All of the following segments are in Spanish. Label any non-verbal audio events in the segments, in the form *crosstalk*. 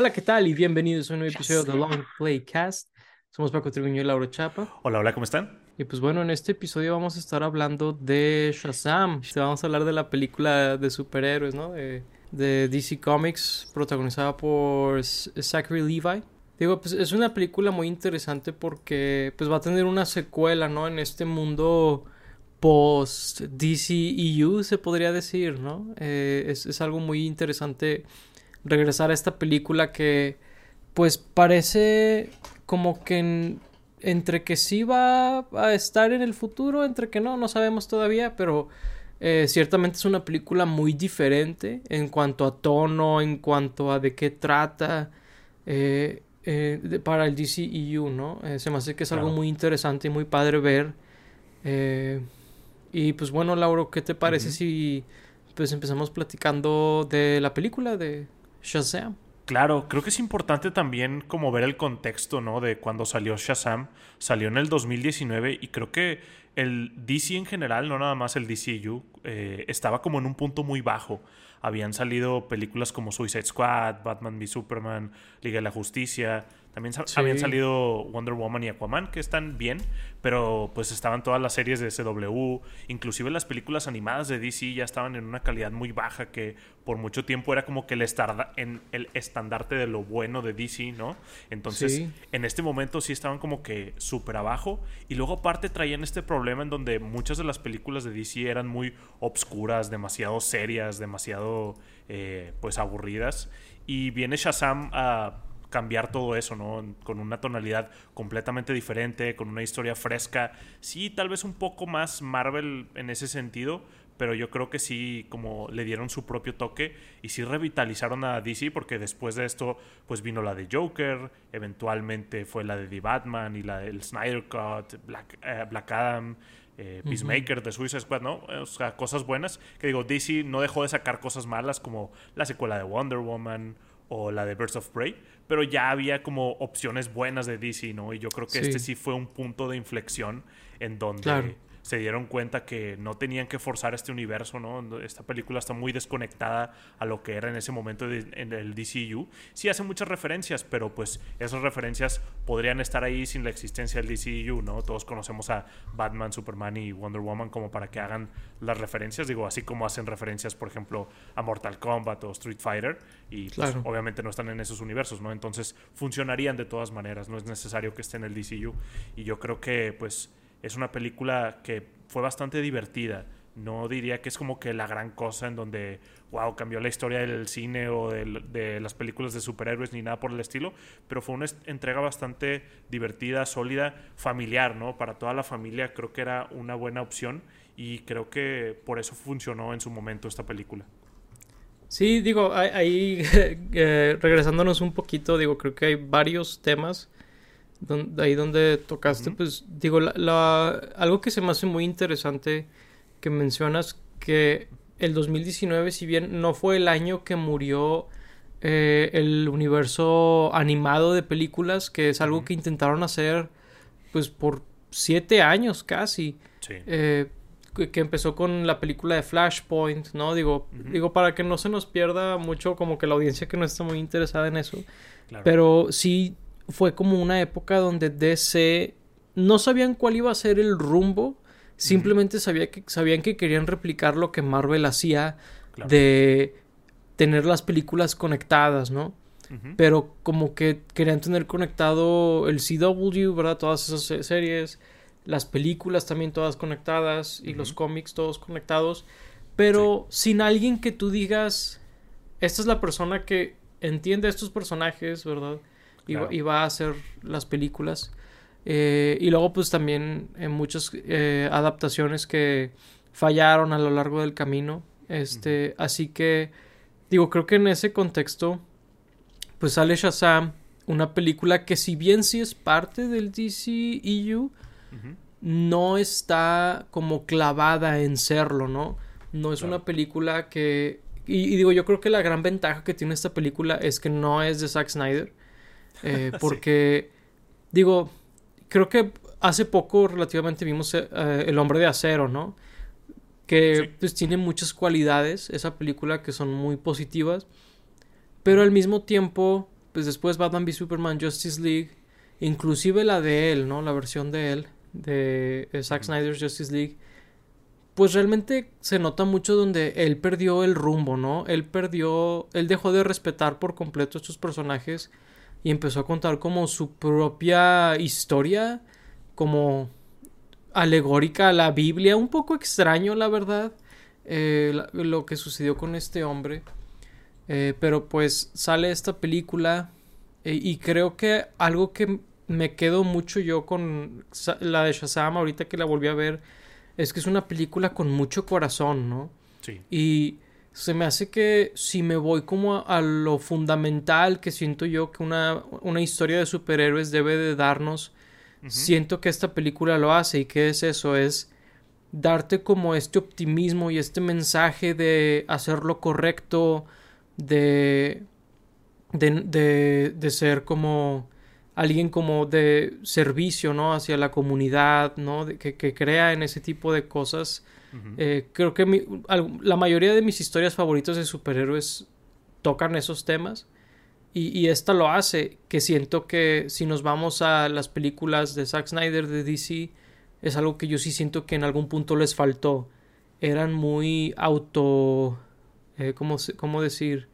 Hola, ¿qué tal? Y bienvenidos a un nuevo episodio de Long Play Cast. Somos Paco Tribuño y Laura Chapa. Hola, hola, ¿cómo están? Y pues bueno, en este episodio vamos a estar hablando de Shazam. Vamos a hablar de la película de superhéroes, ¿no? De, de DC Comics, protagonizada por Zachary Levi. Digo, pues es una película muy interesante porque pues va a tener una secuela, ¿no? En este mundo post DCEU, se podría decir, ¿no? Eh, es, es algo muy interesante regresar a esta película que pues parece como que entre que sí va a estar en el futuro, entre que no, no sabemos todavía, pero eh, ciertamente es una película muy diferente en cuanto a tono, en cuanto a de qué trata eh, eh, para el DCEU, ¿no? se me hace que es algo muy interesante y muy padre ver. y pues bueno, Lauro, ¿qué te parece si pues empezamos platicando de la película de Shazam. Claro, creo que es importante también como ver el contexto, ¿no? De cuando salió Shazam. Salió en el 2019 y creo que el DC en general, no nada más el DCU, eh, estaba como en un punto muy bajo. Habían salido películas como Suicide Squad, Batman v Superman, Liga de la Justicia, también habían salido Wonder Woman y Aquaman, que están bien, pero pues estaban todas las series de SW, inclusive las películas animadas de DC ya estaban en una calidad muy baja que por mucho tiempo era como que el, en el estandarte de lo bueno de DC, ¿no? Entonces, en este momento sí estaban como que súper abajo y luego aparte traían este problema en donde muchas de las películas de DC eran muy obscuras, demasiado serias, demasiado eh, pues aburridas y viene Shazam a cambiar todo eso, ¿no? Con una tonalidad completamente diferente, con una historia fresca. Sí, tal vez un poco más Marvel en ese sentido, pero yo creo que sí, como le dieron su propio toque y sí revitalizaron a DC, porque después de esto, pues vino la de Joker, eventualmente fue la de The Batman y la del Snyder Cut, Black, eh, Black Adam. Eh, Peacemaker de Suicide Squad, ¿no? O sea, cosas buenas. Que digo, DC no dejó de sacar cosas malas como la secuela de Wonder Woman o la de Birds of Prey, pero ya había como opciones buenas de DC, ¿no? Y yo creo que este sí fue un punto de inflexión en donde se dieron cuenta que no tenían que forzar este universo, ¿no? Esta película está muy desconectada a lo que era en ese momento en el DCU. Sí hace muchas referencias, pero pues esas referencias podrían estar ahí sin la existencia del DCU, ¿no? Todos conocemos a Batman, Superman y Wonder Woman como para que hagan las referencias, digo, así como hacen referencias, por ejemplo, a Mortal Kombat o Street Fighter, y pues, obviamente no están en esos universos, ¿no? Entonces funcionarían de todas maneras, no es necesario que esté en el DCU. Y yo creo que pues es una película que fue bastante divertida. No diría que es como que la gran cosa en donde, wow, cambió la historia del cine o de, las películas de superhéroes ni nada por el estilo, pero fue una entrega bastante divertida, sólida, familiar, ¿no? Para toda la familia creo que era una buena opción y creo que por eso funcionó en su momento esta película. Sí, digo, ahí *laughs* eh, regresándonos un poquito, digo, creo que hay varios temas ahí donde tocaste, pues digo, la, algo que se me hace muy interesante que mencionas que el 2019, si bien no fue el año que murió eh, el universo animado de películas, que es algo que intentaron hacer pues por siete años casi. Eh, que empezó con la película de Flashpoint, ¿no? Digo, digo, para que no se nos pierda mucho como que la audiencia que no está muy interesada en eso. Pero sí fue como una época donde DC no sabían cuál iba a ser el rumbo, simplemente sabía que, sabían que querían replicar lo que Marvel hacía de tener las películas conectadas, ¿no? Pero como que querían tener conectado el CW, ¿verdad? Todas esas series, las películas también todas conectadas y los cómics todos conectados, pero sin alguien que tú digas, esta es la persona que entiende a estos personajes, ¿verdad? y, va a hacer las películas. Eh, y luego pues también en muchas eh, adaptaciones que fallaron a lo largo del camino. Este, así que digo, creo que en ese contexto pues sale Shazam, una película que si bien sí es parte del DCEU, no está como clavada en serlo, ¿no? No es una película que... Y, y, digo, yo creo que la gran ventaja que tiene esta película es que no es de Zack Snyder. *laughs* Eh, porque, digo, creo que hace poco relativamente vimos eh, El hombre de acero, ¿no? Que pues tiene muchas cualidades, esa película que son muy positivas, pero al mismo tiempo pues después Batman v Superman, Justice League, inclusive la de él, ¿no? La versión de él, de Zack Snyder's Justice League, pues realmente se nota mucho donde él perdió el rumbo, ¿no? Él perdió, él dejó de respetar por completo a estos personajes y empezó a contar como su propia historia, como alegórica a la Biblia, un poco extraño, la verdad, eh, lo que sucedió con este hombre. Eh, pero pues sale esta película eh, y creo que algo que me quedo mucho yo con la de Shazam ahorita que la volví a ver es que es una película con mucho corazón, ¿no? Sí. Y se me hace que si me voy como a, lo fundamental que siento yo que una, una, historia de superhéroes debe de darnos, siento que esta película lo hace y que es eso, es darte como este optimismo y este mensaje de hacer lo correcto, de, de, de, ser como alguien como de servicio, ¿no? Hacia la comunidad, ¿no? que, que, crea en ese tipo de cosas. Eh, creo que la mayoría de mis historias favoritas de superhéroes tocan esos temas. Y, y, esta lo hace, que siento que si nos vamos a las películas de Zack Snyder de DC, es algo que yo sí siento que en algún punto les faltó. Eran muy auto eh, ¿cómo, decir?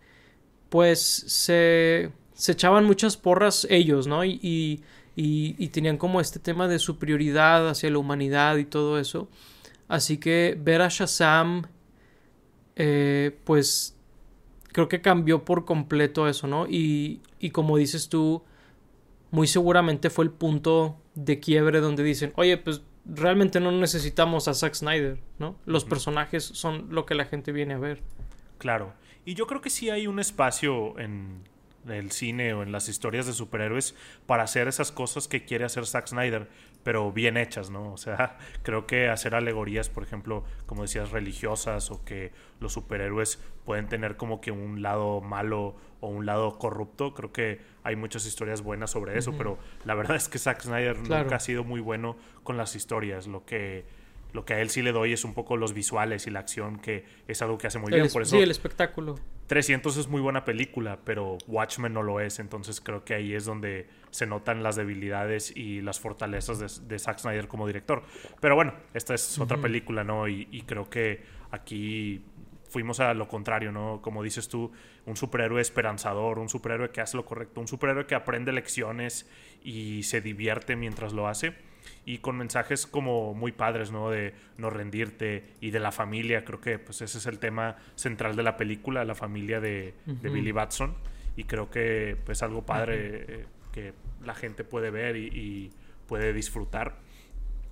Pues se, se echaban muchas porras ellos, ¿no? Y, y, y, tenían como este tema de superioridad hacia la humanidad y todo eso. Así que ver a Shazam, eh, pues creo que cambió por completo eso, ¿no? Y, y como dices tú, muy seguramente fue el punto de quiebre donde dicen, oye, pues realmente no necesitamos a Zack Snyder, ¿no? Los personajes son lo que la gente viene a ver. Claro. Y yo creo que sí hay un espacio en el cine o en las historias de superhéroes para hacer esas cosas que quiere hacer Zack Snyder, pero bien hechas, ¿no? O sea, *laughs* creo que hacer alegorías, por ejemplo, como decías, religiosas o que los superhéroes pueden tener como que un lado malo o un lado corrupto, creo que hay muchas historias buenas sobre eso, pero la verdad *laughs* es que Zack Snyder nunca ha sido muy bueno con las historias, lo que lo que a él sí le doy es un poco los visuales y la acción, que es algo que hace muy bien. Por eso, sí, el espectáculo. 300 es muy buena película, pero Watchmen no lo es. Entonces creo que ahí es donde se notan las debilidades y las fortalezas de, Zack Snyder como director. Pero bueno, esta es otra película, ¿no? Y, y, creo que aquí fuimos a lo contrario, ¿no? Como dices tú, un superhéroe esperanzador, un superhéroe que hace lo correcto, un superhéroe que aprende lecciones y se divierte mientras lo hace y con mensajes como muy padres, ¿no? De no rendirte y de la familia. Creo que pues ese es el tema central de la película, la familia de, Billy Batson. Y creo que pues algo padre eh, que la gente puede ver y, puede disfrutar.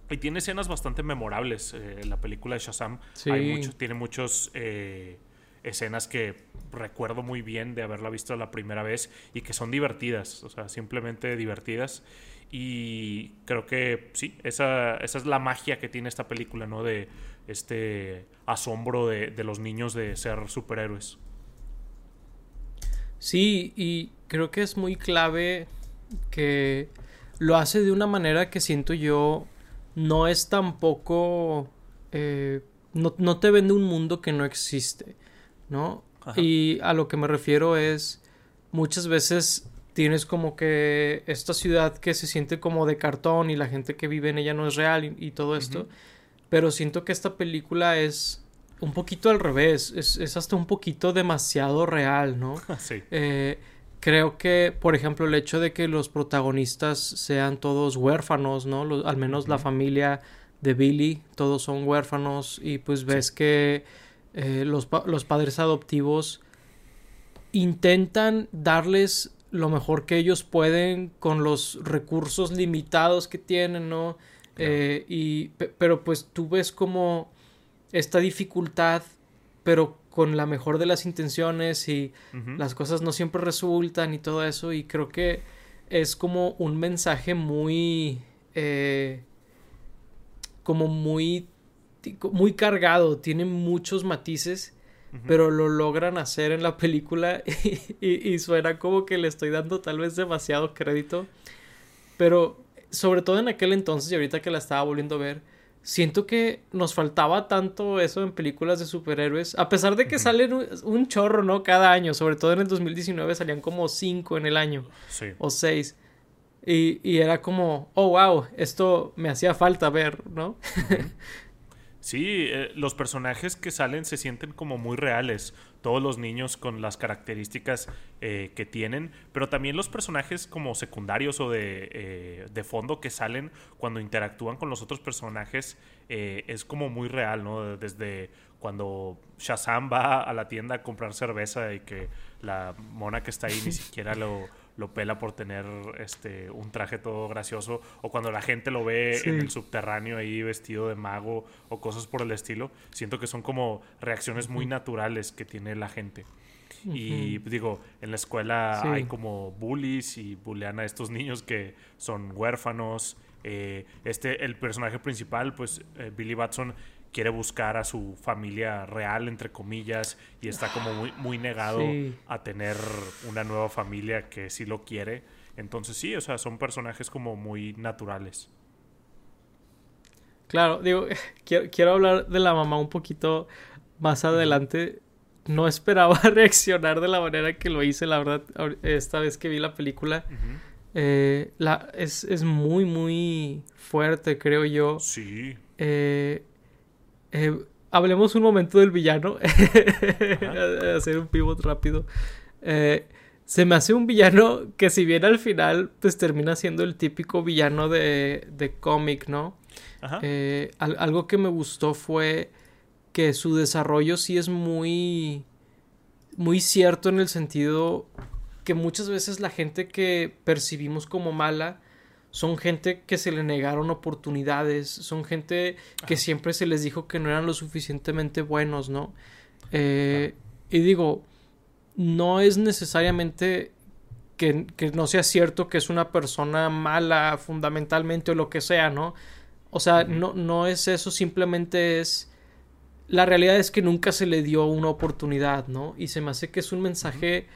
Y tiene escenas bastante memorables. Eh, la película de Shazam Hay mucho, tiene muchos eh, escenas que recuerdo muy bien de haberla visto la primera vez y que son divertidas, o sea, simplemente divertidas. Y creo que sí, esa, esa es la magia que tiene esta película, ¿no? De este asombro de, de los niños de ser superhéroes. Sí, y creo que es muy clave que lo hace de una manera que siento yo no es tampoco... Eh, no, no, te vende un mundo que no existe, ¿no? Y a lo que me refiero es muchas veces tienes como que esta ciudad que se siente como de cartón y la gente que vive en ella no es real y, todo esto. Pero siento que esta película es un poquito al revés, es, hasta un poquito demasiado real, ¿no? *laughs* sí. Eh, creo que, por ejemplo, el hecho de que los protagonistas sean todos huérfanos, ¿no? al menos la familia de Billy, todos son huérfanos y pues ves que eh, los, los padres adoptivos intentan darles lo mejor que ellos pueden con los recursos limitados que tienen, ¿no? Eh, y, pero pues tú ves como esta dificultad, pero con la mejor de las intenciones y las cosas no siempre resultan y todo eso y creo que es como un mensaje muy eh, como muy muy cargado tiene muchos matices pero lo logran hacer en la película *laughs* y, suena como que le estoy dando tal vez demasiado crédito. Pero sobre todo en aquel entonces y ahorita que la estaba volviendo a ver, siento que nos faltaba tanto eso en películas de superhéroes. A pesar de que salen un, chorro, ¿no? Cada año. Sobre todo en el 2019 salían como cinco en el año. Sí. O seis. Y, y, era como, oh, wow, esto me hacía falta ver, ¿no? *laughs* Sí, eh, los personajes que salen se sienten como muy reales. Todos los niños con las características eh, que tienen, pero también los personajes como secundarios o de, eh, de fondo que salen cuando interactúan con los otros personajes es como muy real, ¿no? Desde cuando Shazam va a la tienda a comprar cerveza y que la mona que está ahí ni *laughs* siquiera lo lo pela por tener este un traje todo gracioso o cuando la gente lo ve en el subterráneo ahí vestido de mago o cosas por el estilo siento que son como reacciones muy naturales que tiene la gente. Y digo en la escuela hay como bullies y bullean a estos niños que son huérfanos eh, este el personaje principal pues eh, Billy Batson quiere buscar a su familia real, entre comillas, y está como muy, muy negado a tener una nueva familia que sí lo quiere. Entonces sí, o sea, son personajes como muy naturales. Claro, digo, *laughs* quiero, quiero hablar de la mamá un poquito más adelante. No esperaba *laughs* reaccionar de la manera que lo hice, la verdad, esta vez que vi la película. Eh, la, es, es, muy, muy fuerte, creo yo. Sí. Eh, eh, hablemos un momento del villano. *laughs* Hacer un pivot rápido. Eh, se me hace un villano que si bien al final pues termina siendo el típico villano de, de cómic, ¿no? Eh, algo que me gustó fue que su desarrollo sí es muy muy cierto en el sentido que muchas veces la gente que percibimos como mala son gente que se le negaron oportunidades, son gente que siempre se les dijo que no eran lo suficientemente buenos, ¿no? Eh, y digo, no es necesariamente que, no sea cierto que es una persona mala fundamentalmente o lo que sea, ¿no? O sea, no, no es eso, simplemente es... La realidad es que nunca se le dio una oportunidad, ¿no? Y se me hace que es un mensaje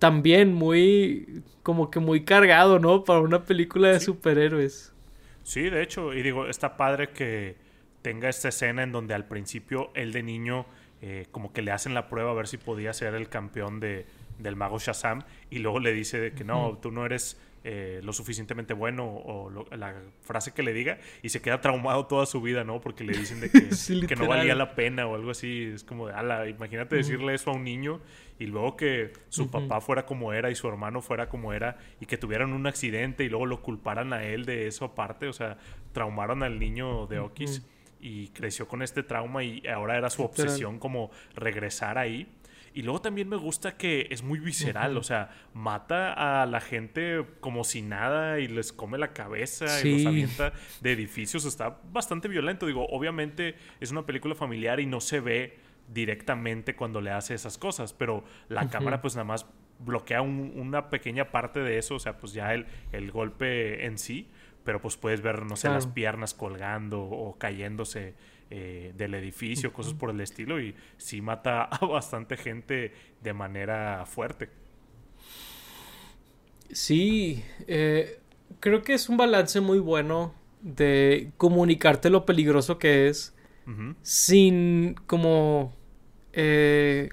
también muy, como que muy cargado, ¿no? Para una película de superhéroes. Sí, de hecho, y digo, está padre que tenga esta escena en donde al principio él de niño eh, como que le hacen la prueba a ver si podía ser el campeón de, del mago Shazam y luego le dice que no, tú no eres eh, lo suficientemente bueno o la frase que le diga y se queda traumado toda su vida, ¿no? Porque le dicen de que, *laughs* que no valía la pena o algo así. Es como de, ala, imagínate decirle eso a un niño y luego que su papá fuera como era y su hermano fuera como era y que tuvieran un accidente y luego lo culparan a él de eso aparte. O sea, traumaron al niño de Okis y creció con este trauma y ahora era su obsesión como regresar ahí. Y luego también me gusta que es muy visceral, o sea, mata a la gente como si nada y les come la cabeza y los avienta de edificios. Está bastante violento. Digo, obviamente es una película familiar y no se ve directamente cuando le hace esas cosas, pero la cámara pues nada más bloquea una pequeña parte de eso, o sea, pues ya el, el golpe en sí, pero pues puedes ver, no sé, las piernas colgando o cayéndose eh, del edificio, cosas por el estilo, y sí mata *laughs* a bastante gente de manera fuerte. Sí, eh, creo que es un balance muy bueno de comunicarte lo peligroso que es sin como... Eh,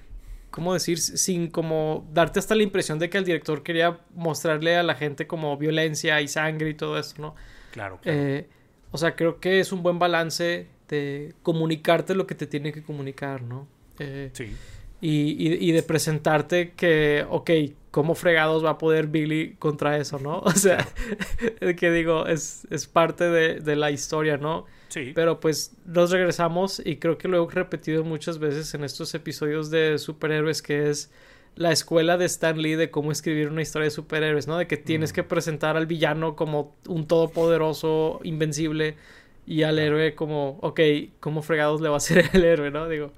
¿Cómo decir? Sin como darte hasta la impresión de que el director quería mostrarle a la gente como violencia y sangre y todo eso, ¿no? Claro. o sea, creo que es un buen balance de comunicarte lo que te tiene que comunicar, ¿no? Eh, sí. Y, de presentarte que, ok, ¿cómo fregados va a poder Billy contra eso, no? *laughs* O sea, que digo, es, parte de, la historia, ¿no? Sí. Pero pues nos regresamos y creo que lo he repetido muchas veces en estos episodios de superhéroes que es la escuela de Stan Lee de cómo escribir una historia de superhéroes, ¿no? De que tienes mm. que presentar al villano como un todopoderoso, invencible y al héroe como, ok, ¿cómo fregados le va a ser el héroe, no? Digo,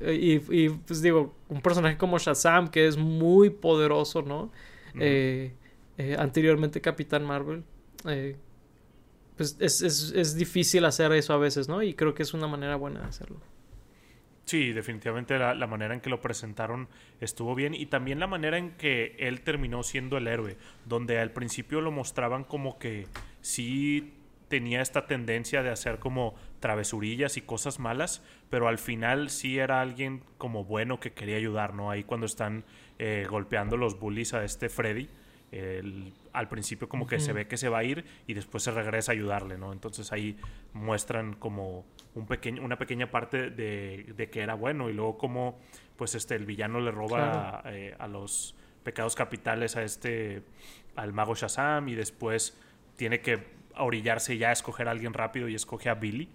Y, y, pues digo, un personaje como Shazam, que es muy poderoso, ¿no? Eh, eh, anteriormente Capitán Marvel, eh, pues es, es, es, difícil hacer eso a veces, ¿no? Y creo que es una manera buena de hacerlo. Sí, definitivamente la, la, manera en que lo presentaron estuvo bien y también la manera en que él terminó siendo el héroe, donde al principio lo mostraban como que sí tenía esta tendencia de hacer como travesurillas y cosas malas, pero al final sí era alguien como bueno que quería ayudar, ¿no? Ahí cuando están eh, golpeando los bullies a este Freddy, al principio como que se ve que se va a ir y después se regresa a ayudarle, ¿no? Entonces ahí muestran como un pequeño, una pequeña parte de, que era bueno y luego como pues este el villano le roba eh, a los pecados capitales a este al mago Shazam y después tiene que orillarse ya a escoger a alguien rápido y escoge a Billy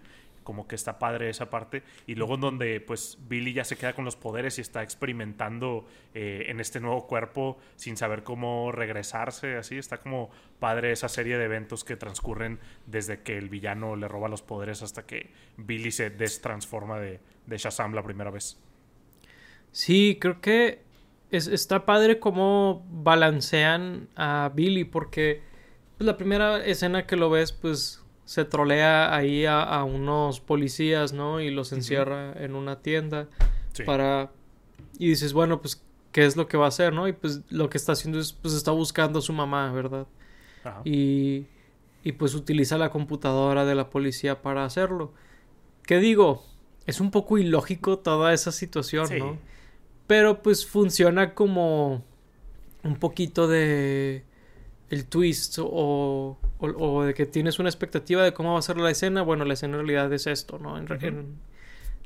como que está padre esa parte. Y luego en donde pues Billy ya se queda con los poderes y está experimentando eh, en este nuevo cuerpo sin saber cómo regresarse, así. Está como padre esa serie de eventos que transcurren desde que el villano le roba los poderes hasta que Billy se destransforma de, de Shazam la primera vez. Sí, creo que es, está padre cómo balancean a Billy porque pues, la primera escena que lo ves pues se trolea ahí a, unos policías, ¿no? Y los encierra en una tienda para... Y dices, bueno, pues, ¿qué es lo que va a hacer, no? Y pues lo que está haciendo es, pues, está buscando a su mamá, ¿verdad? Y, y pues utiliza la computadora de la policía para hacerlo. ¿Qué digo? Es un poco ilógico toda esa situación, ¿no? Pero pues funciona como un poquito de el twist o, o, de que tienes una expectativa de cómo va a ser la escena, bueno, la escena en realidad es esto, ¿no?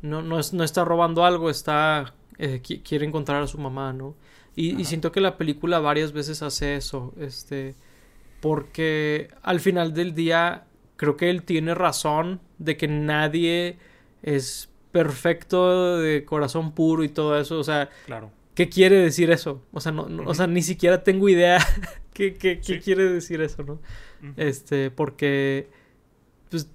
no, no, es, no, está robando algo, está... Eh, quiere encontrar a su mamá, ¿no? Y, y, siento que la película varias veces hace eso, este... Porque al final del día creo que él tiene razón de que nadie es perfecto de corazón puro y todo eso, o sea... Claro ¿Qué quiere decir eso? O sea, no, o sea ni siquiera tengo idea *laughs* qué, qué, qué quiere decir eso, ¿no? Este, porque pues,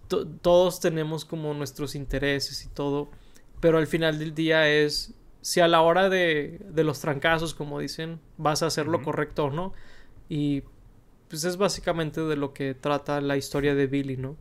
todos tenemos como nuestros intereses y todo, pero al final del día es si a la hora de, de los trancazos, como dicen, vas a hacer lo correcto o no. Y pues es básicamente de lo que trata la historia de Billy, ¿no?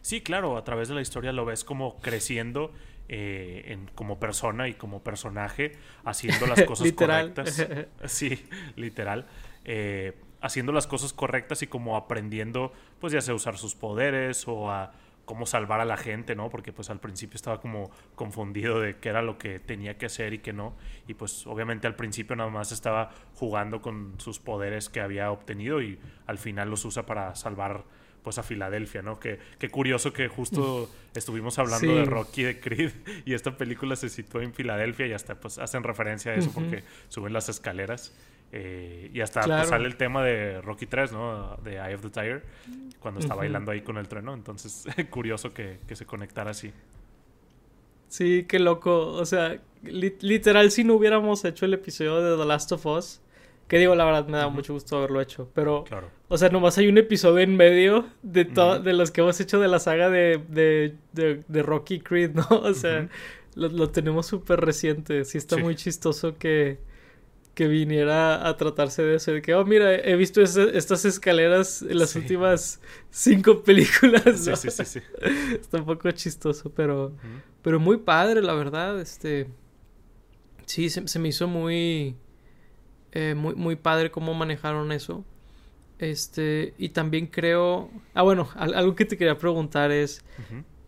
Sí, claro, a través de la historia lo ves como creciendo eh, en, como persona y como personaje, haciendo las *laughs* cosas correctas. *laughs* sí, literal. Eh, haciendo las cosas correctas y como aprendiendo, pues ya sea usar sus poderes o a cómo salvar a la gente, ¿no? Porque pues al principio estaba como confundido de qué era lo que tenía que hacer y qué no. Y pues obviamente al principio nada más estaba jugando con sus poderes que había obtenido y al final los usa para salvar pues a Filadelfia, ¿no? Que, qué curioso que justo *laughs* estuvimos hablando de Rocky de Creed y esta película se situó en Filadelfia y hasta pues hacen referencia a eso porque suben las escaleras. Eh, y hasta pues, sale el tema de Rocky 3, ¿no? De Eye of the Tiger, cuando está bailando ahí con el trueno. Entonces, *laughs* curioso que, se conectara así. Sí, qué loco. O sea, literal, si no hubiéramos hecho el episodio de The Last of Us, que digo, la verdad, me da mucho gusto haberlo hecho. Pero, o sea, nomás hay un episodio en medio de, de los que hemos hecho de la saga de, de, Rocky Creed, ¿no? *laughs* O sea, lo, tenemos súper reciente. Sí, está muy chistoso que, que viniera a tratarse de eso. De que, oh, mira, he visto estas escaleras en las últimas cinco películas. Sí, sí, sí, sí. *laughs* está un poco chistoso, pero, pero muy padre, la verdad. Este. Sí, se me hizo muy eh, muy, muy padre cómo manejaron eso. Este, y también creo. Ah, bueno, algo que te quería preguntar es.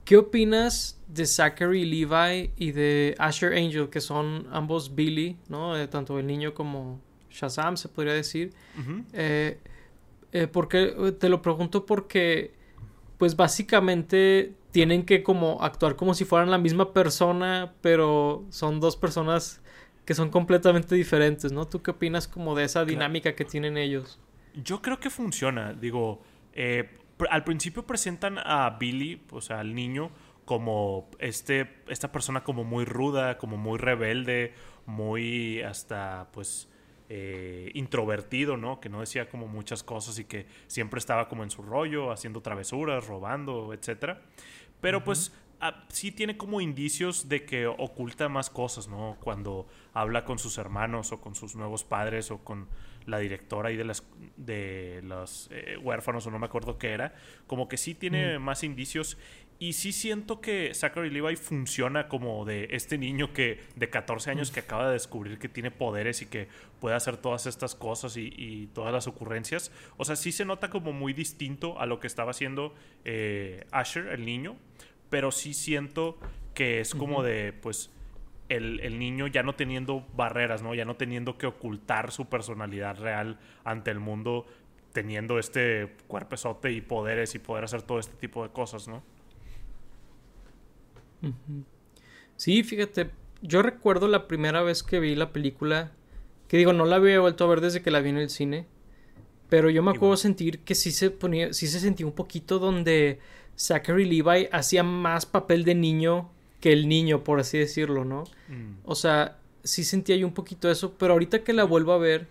¿Qué opinas de Zachary Levi y de Asher Angel, que son ambos Billy, ¿no? Eh, tanto el niño como Shazam, se podría decir. Eh, porque te lo pregunto porque, pues básicamente tienen que como actuar como si fueran la misma persona, pero son dos personas que son completamente diferentes, ¿no? ¿Tú qué opinas como de esa dinámica que tienen ellos? Yo creo que funciona, digo, eh, al principio presentan a Billy, o sea, al niño, como este, esta persona como muy ruda, como muy rebelde, muy hasta, pues, eh, introvertido, ¿no? Que no decía como muchas cosas y que siempre estaba como en su rollo, haciendo travesuras, robando, etc. Pero pues Ah, sí tiene como indicios de que oculta más cosas, ¿no? Cuando habla con sus hermanos o con sus nuevos padres o con la directora y de las de los eh, huérfanos o no me acuerdo qué era, como que sí tiene más indicios. Y sí siento que Zachary Levi funciona como de este niño que de 14 años que acaba de descubrir que tiene poderes y que puede hacer todas estas cosas y, todas las ocurrencias. O sea, sí se nota como muy distinto a lo que estaba haciendo eh, Asher, el niño, pero sí siento que es como de, pues, el, el, niño ya no teniendo barreras, ¿no? Ya no teniendo que ocultar su personalidad real ante el mundo, teniendo este cuerpezote y poderes y poder hacer todo este tipo de cosas, ¿no? Sí, fíjate, yo recuerdo la primera vez que vi la película, que digo, no la había vuelto a ver desde que la vi en el cine, pero yo me acuerdo sentir que sí se ponía, sí se sentía un poquito donde Zachary Levi hacía más papel de niño que el niño, por así decirlo, ¿no? Mm. O sea, sí sentía yo un poquito eso, pero ahorita que la vuelvo a ver,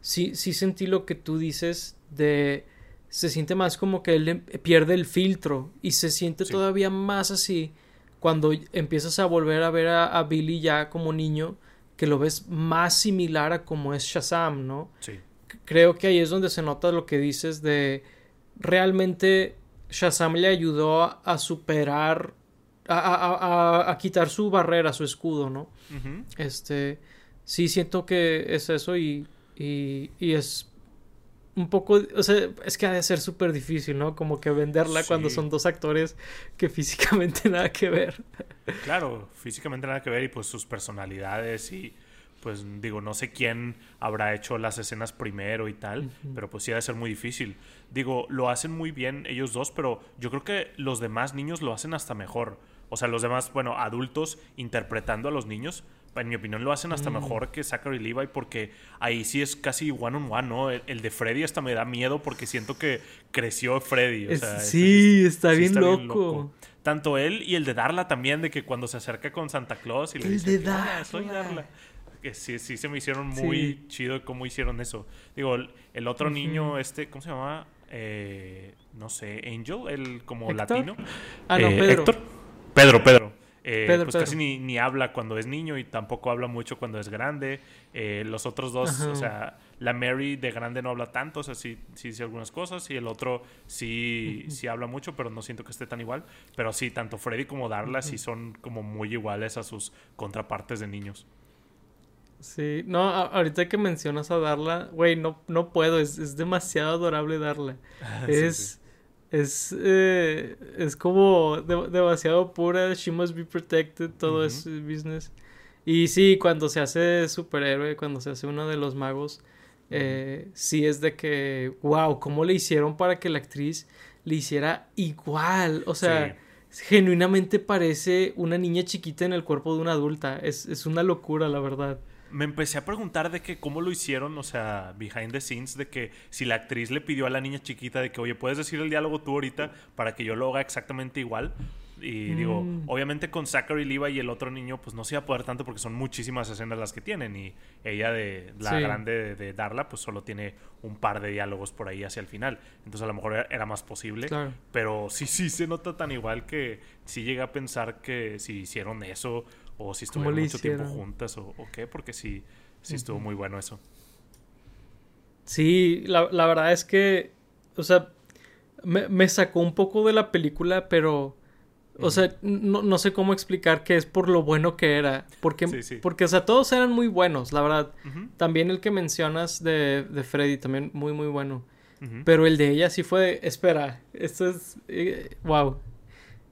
sí, sí sentí lo que tú dices de se siente más como que él pierde el filtro y se siente todavía más así cuando empiezas a volver a ver a, Billy ya como niño, que lo ves más similar a como es Shazam, ¿no? Sí. Creo que ahí es donde se nota lo que dices de realmente Shazam le ayudó a, superar, a, a, quitar su barrera, su escudo, ¿no? Este, sí siento que es eso y, y, y es un poco, o sea, es que ha de ser súper difícil, ¿no? Como que venderla cuando son dos actores que físicamente *laughs* nada que ver. Claro, físicamente nada que ver y pues sus personalidades y pues digo, no sé quién habrá hecho las escenas primero y tal, pero pues sí ha de ser muy difícil. Digo, lo hacen muy bien ellos dos, pero yo creo que los demás niños lo hacen hasta mejor. O sea, los demás, bueno, adultos interpretando a los niños, en mi opinión, lo hacen hasta mm. mejor que Zachary Levi porque ahí sí es casi one on one, ¿no? El, de Freddy hasta me da miedo porque siento que creció Freddy. sí, está, bien, loco. Tanto él y el de Darla también, de que cuando se acerca con Santa Claus y le dice, de Darla. soy Darla. Que sí, sí se me hicieron muy chido cómo hicieron eso. Digo, el, otro niño, este, ¿cómo se llama? Eh, no sé, Angel, el como latino. Ah, no, eh, Pedro. Pedro, Pedro. Eh, pues casi ni, ni, habla cuando es niño y tampoco habla mucho cuando es grande. Eh, los otros dos, o sea, la Mary de grande no habla tanto, o sea, sí, sí dice algunas cosas y el otro sí, sí habla mucho, pero no siento que esté tan igual. Pero sí, tanto Freddy como Darla sí son como muy iguales a sus contrapartes de niños. Sí, no, ahorita que mencionas a Darla, güey, no, no puedo, es, es demasiado adorable Darla. *laughs* es es, eh, es como demasiado pura, she must be protected, todo es business. Y sí, cuando se hace superhéroe, cuando se hace uno de los magos, eh, sí es de que, wow, ¿cómo le hicieron para que la actriz le hiciera igual? O sea, genuinamente parece una niña chiquita en el cuerpo de una adulta. Es, es una locura, la verdad me empecé a preguntar de que cómo lo hicieron, o sea, behind the scenes, de que si la actriz le pidió a la niña chiquita de que, oye, puedes decir el diálogo tú ahorita para que yo lo haga exactamente igual. Y digo, mm. obviamente con Zachary Levi y el otro niño, pues no se iba a poder tanto porque son muchísimas escenas las que tienen. Y ella de la grande de, Darla, pues solo tiene un par de diálogos por ahí hacia el final. Entonces a lo mejor era más posible. Pero sí, sí se nota tan igual que sí llega a pensar que si hicieron eso o si estuvieron mucho tiempo juntas o, qué, porque sí, sí estuvo muy bueno eso. Sí, la, la verdad es que, o sea, me, me, sacó un poco de la película, pero, o sea, no, no, sé cómo explicar que es por lo bueno que era. Porque, porque o sea, todos eran muy buenos, la verdad. También el que mencionas de, de Freddy, también muy, muy bueno. Pero el de ella sí fue, espera, esto es, eh, wow.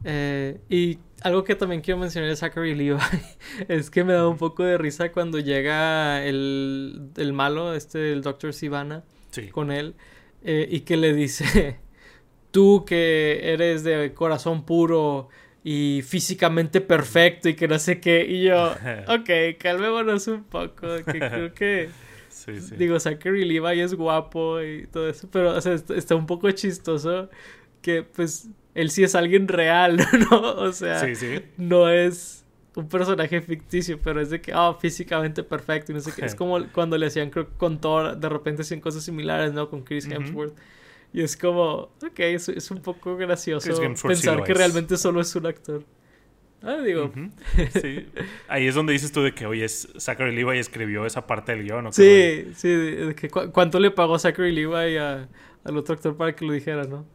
Eh, y algo que también quiero mencionar de Zachary Levi *laughs* es que me da un poco de risa cuando llega el, el malo, este, el Dr. Sivana, con él, eh, y que le dice, *laughs* tú que eres de corazón puro y físicamente perfecto y que no sé qué, y yo, *laughs* ok, calmémonos un poco, que creo que... Digo, Zachary Levi es guapo y todo eso, pero o sea, está un poco chistoso que pues él sí es alguien real, *laughs* ¿no? O sea, no es un personaje ficticio, pero es de que, oh, físicamente perfecto y no sé qué. Es como cuando le hacían, creo, con Thor, de repente hacían cosas similares, ¿no? Con Chris Hemsworth. Y es como, ok, es, es un poco gracioso pensar que realmente solo es un actor. Ah, digo. *laughs* sí. Ahí es donde dices tú de que, oye, Zachary Levi escribió esa parte del guion. ¿no? Sí, sí. De que ¿Cuánto le pagó Zachary Levi a, al otro actor para que lo dijera, ¿no?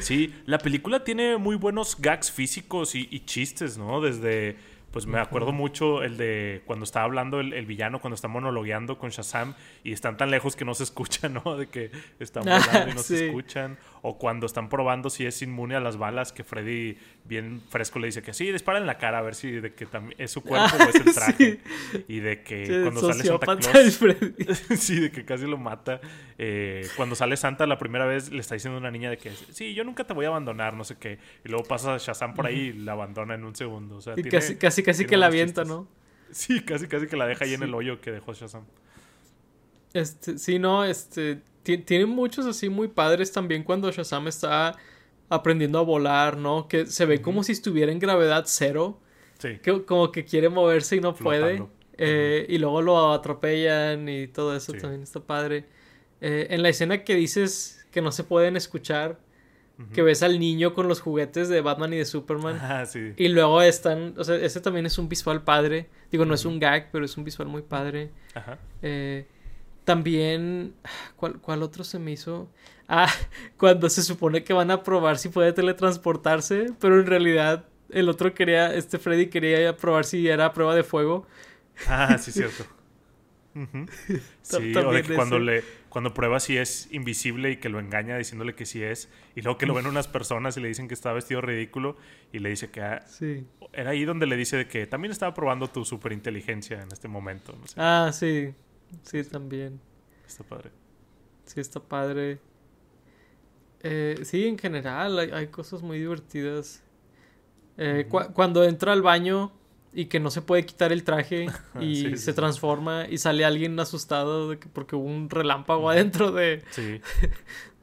Sí, la película tiene muy buenos gags físicos y, y chistes, ¿no? Desde pues me acuerdo mucho el de cuando está hablando el, villano, cuando está monologueando con Shazam y están tan lejos que no se escuchan, ¿no? De que están volando *laughs* y no se escuchan. O cuando están probando si es inmune a las balas, que Freddy bien fresco le dice que sí, dispara en la cara a ver si de que es su cuerpo o es el *laughs* traje. Y de que cuando sale Santa Claus... *laughs* sí, de que casi lo mata. Eh, cuando sale Santa la primera vez le está diciendo a una niña de que sí, yo nunca te voy a abandonar, no sé qué. Y luego pasa Shazam por ahí y la abandona en un segundo. O sea, y casi, casi, casi que la avienta, ¿no? Sí, casi, casi que la deja ahí en el hoyo que dejó Shazam. Este, sí, no, este. Tiene muchos así muy padres también cuando Shazam está aprendiendo a volar, ¿no? Que se ve como si estuviera en gravedad cero. Sí. Que, como que quiere moverse y no puede. Eh, y luego lo atropellan y todo eso también está padre. Eh, en la escena que dices que no se pueden escuchar, que ves al niño con los juguetes de Batman y de Superman. Ah, sí. Y luego están, o sea, ese también es un visual padre. Digo, no es un gag, pero es un visual muy padre. Ajá. Eh, también, ¿cuál, ¿cuál otro se me hizo? Ah, *laughs* cuando se supone que van a probar si puede teletransportarse, pero en realidad el otro quería, este Freddy quería probar si era prueba de fuego. Ah, sí, cierto. *laughs* Sí, o de que cuando, le, cuando prueba si es invisible y que lo engaña diciéndole que sí es, y luego que lo ven unas personas y le dicen que está vestido ridículo, y le dice que ah, sí. era ahí donde le dice de que también estaba probando tu superinteligencia en este momento. Ah, sí, sí, también. Está padre. Sí, está padre. Eh, sí, en general hay, cosas muy divertidas. Eh, cuando entra al baño y que no se puede quitar el traje *laughs* y se transforma y sale alguien asustado de que porque hubo un relámpago adentro de... Sí.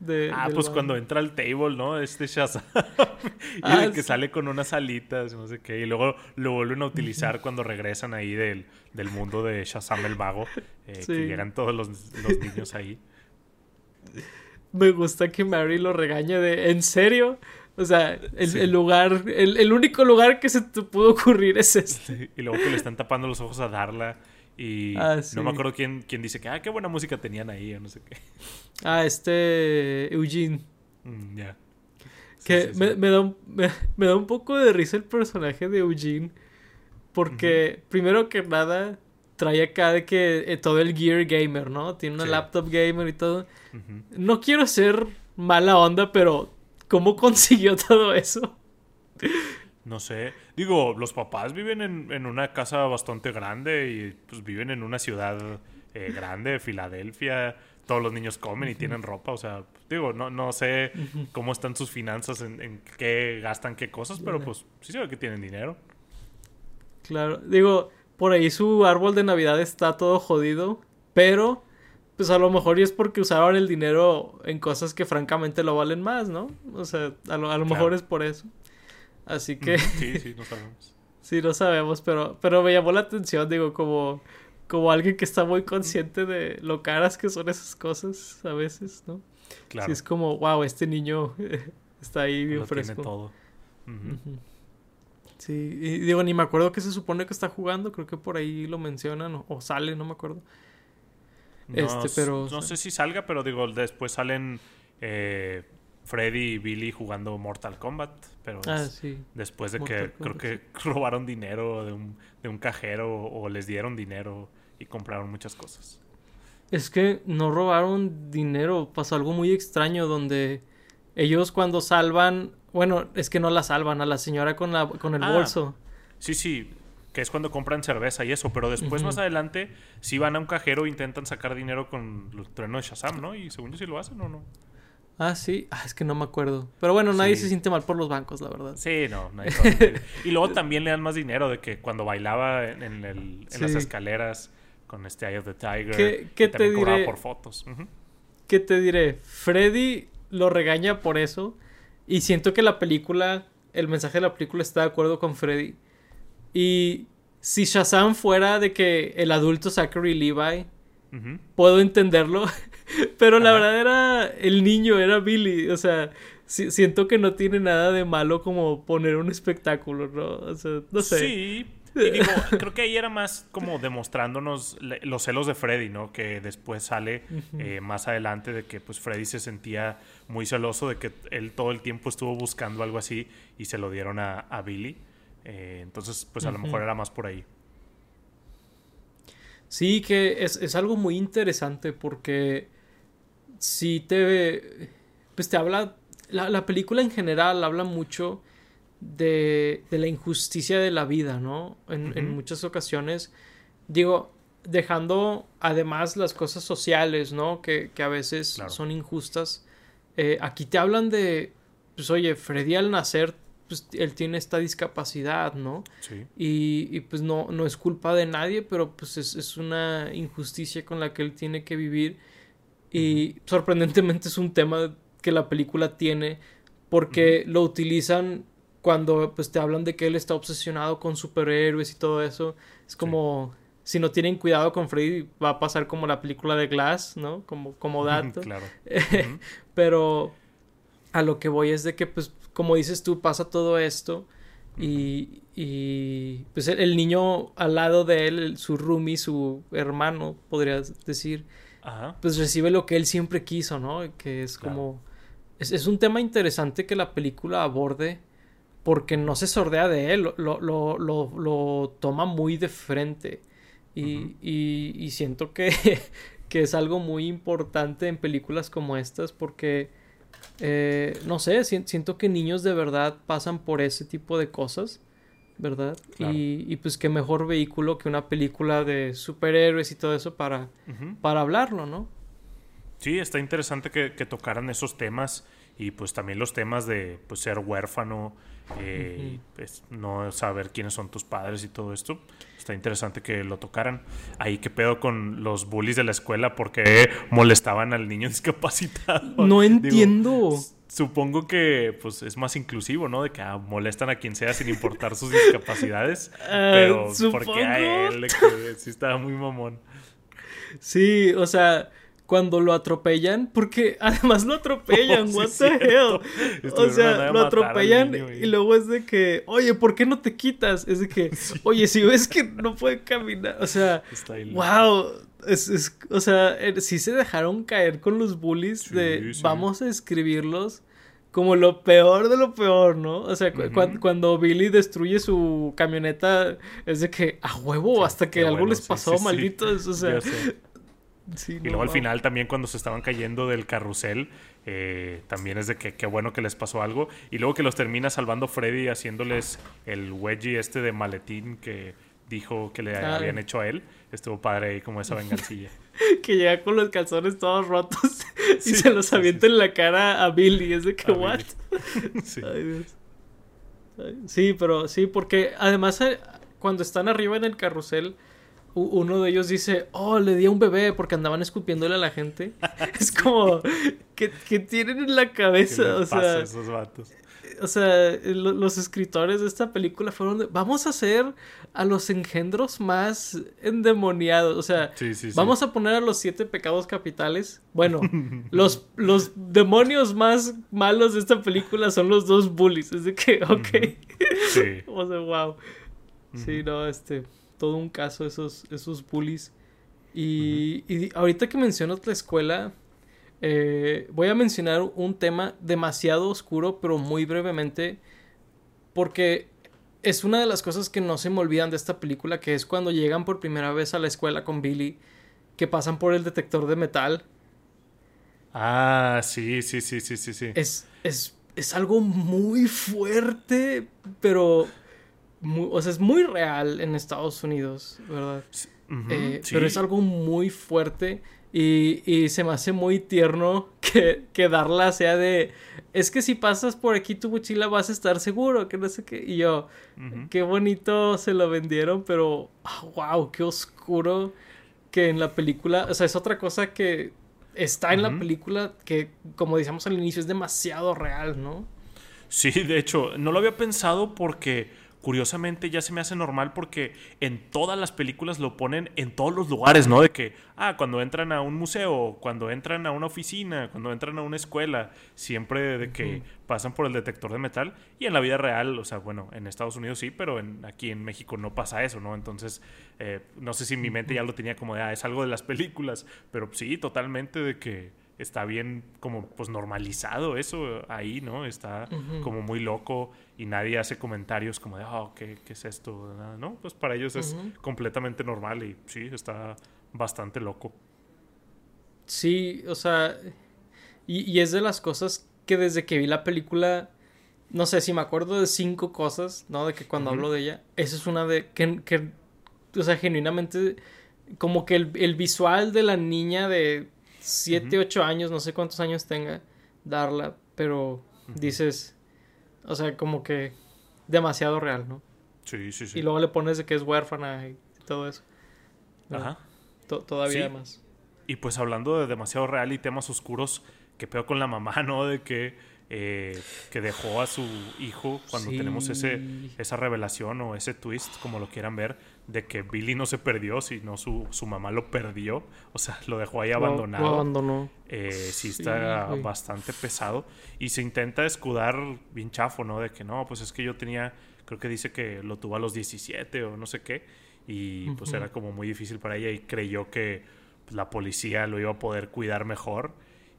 *laughs* ah, pues cuando entra al table, ¿no? Este Shazam. *laughs* y ah, que sale con unas alitas, no sé qué. Y luego lo vuelven a utilizar cuando regresan ahí del, del mundo de Shazam el mago. Eh, que llegan todos los, los niños ahí. Me gusta que Mary lo regañe de... ¿En serio? O sea, el, lugar, el, único lugar que se te pudo ocurrir es este. Y luego que le están tapando los ojos a Darla. Y ah, no me acuerdo quién, quién dice que, ah, qué buena música tenían ahí, o no sé qué. Ah, este. Eugene. Mm, ya. que me, da un, me, da un poco de risa el personaje de Eugene. Porque, primero que nada, trae acá de que eh, todo el gear gamer, ¿no? Tiene una laptop gamer y todo. No quiero ser mala onda, pero ¿Cómo consiguió todo eso? No sé. Digo, los papás viven en, una casa bastante grande y pues viven en una ciudad eh, grande, Filadelfia. Todos los niños comen y tienen ropa. O sea, digo, no, no sé cómo están sus finanzas, en, qué gastan qué cosas, pero pues sí se ve que tienen dinero. Claro. Digo, por ahí su árbol de Navidad está todo jodido, pero pues a lo mejor y es porque usaban el dinero en cosas que francamente lo valen más, ¿no? O sea, a lo, mejor es por eso. Así que... Sí, *laughs* sí, no sabemos. sí, no sabemos, pero, pero me llamó la atención, digo, como, como alguien que está muy consciente de lo caras que son esas cosas a veces, ¿no? Claro. Sí, es como, wow, este niño *laughs* está ahí bien fresco. Tiene todo. Sí, y digo, ni me acuerdo que se supone que está jugando, creo que por ahí lo mencionan o sale, no me acuerdo. No, este, pero, no sé si salga, pero digo, después salen eh, Freddy y Billy jugando Mortal Kombat. Pero ah, después de que creo que *laughs* robaron dinero de un, de un cajero o les dieron dinero y compraron muchas cosas. Es que no robaron dinero, pasó algo muy extraño donde ellos cuando salvan, bueno, es que no la salvan a la señora con la con el ah, bolso. Sí, sí, que es cuando compran cerveza y eso, pero después más adelante si van a un cajero e intentan sacar dinero con el trueno de Shazam, ¿no? Y según yo si lo hacen o no. Ah, sí. Ah, es que no me acuerdo. Pero bueno, nadie se siente mal por los bancos, la verdad. Sí, no. *laughs* Nadie y luego también le dan más dinero de que cuando bailaba en, el, en las escaleras con este Eye of the Tiger. ¿Qué, qué te diré? por fotos. ¿Qué te diré? Freddy lo regaña por eso. Y siento que la película, el mensaje de la película está de acuerdo con Freddy. Y si Shazam fuera de que el adulto Zachary Levi, puedo entenderlo. *laughs* Pero la verdad era el niño, era Billy. O sea, siento que no tiene nada de malo como poner un espectáculo, ¿no? O sea, no sé. Sí, Y digo, *laughs* creo que ahí era más como demostrándonos los celos de Freddy, ¿no? Que después sale eh, más adelante de que pues Freddy se sentía muy celoso de que él todo el tiempo estuvo buscando algo así y se lo dieron a, Billy. Eh, entonces, pues a lo mejor era más por ahí. Sí, que es, es algo muy interesante porque si te... Pues te habla... La, la película en general habla mucho de, de la injusticia de la vida, ¿no? En, en, muchas ocasiones, digo, dejando además las cosas sociales, ¿no? Que, que a veces son injustas. Eh, aquí te hablan de, pues oye, Freddy al nacer, pues él tiene esta discapacidad, ¿no? Sí. Y, y, pues no, no es culpa de nadie, pero pues es, es, una injusticia con la que él tiene que vivir. Y sorprendentemente es un tema que la película tiene porque lo utilizan cuando pues te hablan de que él está obsesionado con superhéroes y todo eso, es como si no tienen cuidado con Freddy va a pasar como la película de Glass, ¿no? Como como dato. claro. *laughs* Pero a lo que voy es de que pues como dices tú pasa todo esto y, y pues el, niño al lado de él, su roomie, su hermano, podrías decir, pues recibe lo que él siempre quiso, ¿no? Que es como es, es un tema interesante que la película aborde porque no se sordea de él, lo, lo, lo, lo toma muy de frente. Y, y, siento que, *laughs* que, es algo muy importante en películas como estas porque, eh, no sé, siento que niños de verdad pasan por ese tipo de cosas, ¿verdad? Y, y, pues qué mejor vehículo que una película de superhéroes y todo eso para, para hablarlo, ¿no? Sí, está interesante que, que, tocaran esos temas y pues también los temas de pues, ser huérfano, eh, pues, no saber quiénes son tus padres y todo esto. Está interesante que lo tocaran. Ahí qué pedo con los bullies de la escuela porque molestaban al niño *laughs* discapacitado. No entiendo. supongo que pues es más inclusivo, ¿no? De que ah, molestan a quien sea sin importar sus discapacidades. *laughs* Ah, pero porque a él que sí estaba muy mamón. Sí, o sea, cuando lo atropellan, porque *laughs* además lo atropellan, *laughs* what the hell. O sea, lo atropellan y... luego es de que, oye, ¿por qué no te quitas? Es de que, *laughs* oye, si ves que no puede caminar, o sea, wow, es, es, o sea, eh, sí se dejaron caer con los bullies de vamos a escribirlos como lo peor de lo peor, ¿no? O sea, cuando Billy destruye su camioneta, es de que a huevo, hasta que algo les pasó, malditos, o sea y luego al final también cuando se estaban cayendo del carrusel, eh, también es de que qué bueno que les pasó algo. Y luego que los termina salvando Freddy haciéndoles el wedgie este de maletín que dijo que le habían hecho a él. Estuvo padre ahí como esa vengancilla. *laughs* que llega con los calzones todos rotos *laughs* y se los avienta en la cara a Billy. Es de que, ¿what? *laughs* sí. Sí, pero sí, porque además eh, cuando están arriba en el carrusel uno de ellos dice, oh, le di a un bebé porque andaban escupiéndole a la gente. *laughs* *laughs* es como, ¿qué, tienen en la cabeza? O sea, esos vatos? o sea, los escritores de esta película fueron de, vamos a hacer a los engendros más endemoniados. O sea, vamos a poner a los siete pecados capitales. Bueno, *laughs* los, los demonios más malos de esta película son los dos bullies. Es de que, ok. Sí. o sea, wow. Sí, no, este todo un caso esos, esos bullies. Y, y ahorita que mencionas la escuela, eh, voy a mencionar un tema demasiado oscuro, pero muy brevemente, porque es una de las cosas que no se me olvidan de esta película, que es cuando llegan por primera vez a la escuela con Billy, que pasan por el detector de metal. Ah, sí, sí, sí, sí, sí, sí. Es, es, es algo muy fuerte, pero o sea, es muy real en Estados Unidos, ¿verdad? Eh, pero es algo muy fuerte y, y, se me hace muy tierno *laughs* que, que Darla sea de, es que si pasas por aquí tu mochila vas a estar seguro, que no sé qué. Y yo, qué bonito se lo vendieron, pero, wow, ah, qué oscuro que en la película, o sea, es otra cosa que está en la película que, como decíamos al inicio, es demasiado real, ¿no? Sí, de hecho, no lo había pensado porque curiosamente ya se me hace normal porque en todas las películas lo ponen en todos los lugares, ¿no? De que, ah, cuando entran a un museo, cuando entran a una oficina, cuando entran a una escuela, siempre de que pasan por el detector de metal. Y en la vida real, o sea, bueno, en Estados Unidos sí, pero en, aquí en México no pasa eso, ¿no? Entonces, eh, no sé si mi mente ya lo tenía como de, ah, es algo de las películas, pero sí, totalmente de que está bien como pues normalizado eso ahí, ¿no? Está como muy loco y nadie hace comentarios como de, oh, ¿qué, qué es esto? No, pues para ellos es completamente normal y sí, está bastante loco. Sí, o sea, y, y, es de las cosas que desde que vi la película, no sé si me acuerdo de cinco cosas, ¿no? De que cuando hablo de ella, esa es una de que, que o sea, genuinamente, como que el, el visual de la niña de 7, 8 años, no sé cuántos años tenga, darla, pero dices, o sea, como que demasiado real, ¿no? Sí, sí, sí. Y luego le pones de que es huérfana y todo eso. Ajá. todavía más. Y pues hablando de demasiado real y temas oscuros, que peor con la mamá, ¿no? De que, eh, que dejó a su hijo cuando tenemos ese, esa revelación o ese twist, como lo quieran ver, de que Billy no se perdió, sino su, su mamá lo perdió. O sea, lo dejó ahí abandonado. Lo abandonó. Eh, sí, está bastante pesado. Y se intenta escudar bien chafo, ¿no? De que no, pues es que yo tenía, creo que dice que lo tuvo a los 17 o no sé qué. Y pues era como muy difícil para ella y creyó que pues, la policía lo iba a poder cuidar mejor.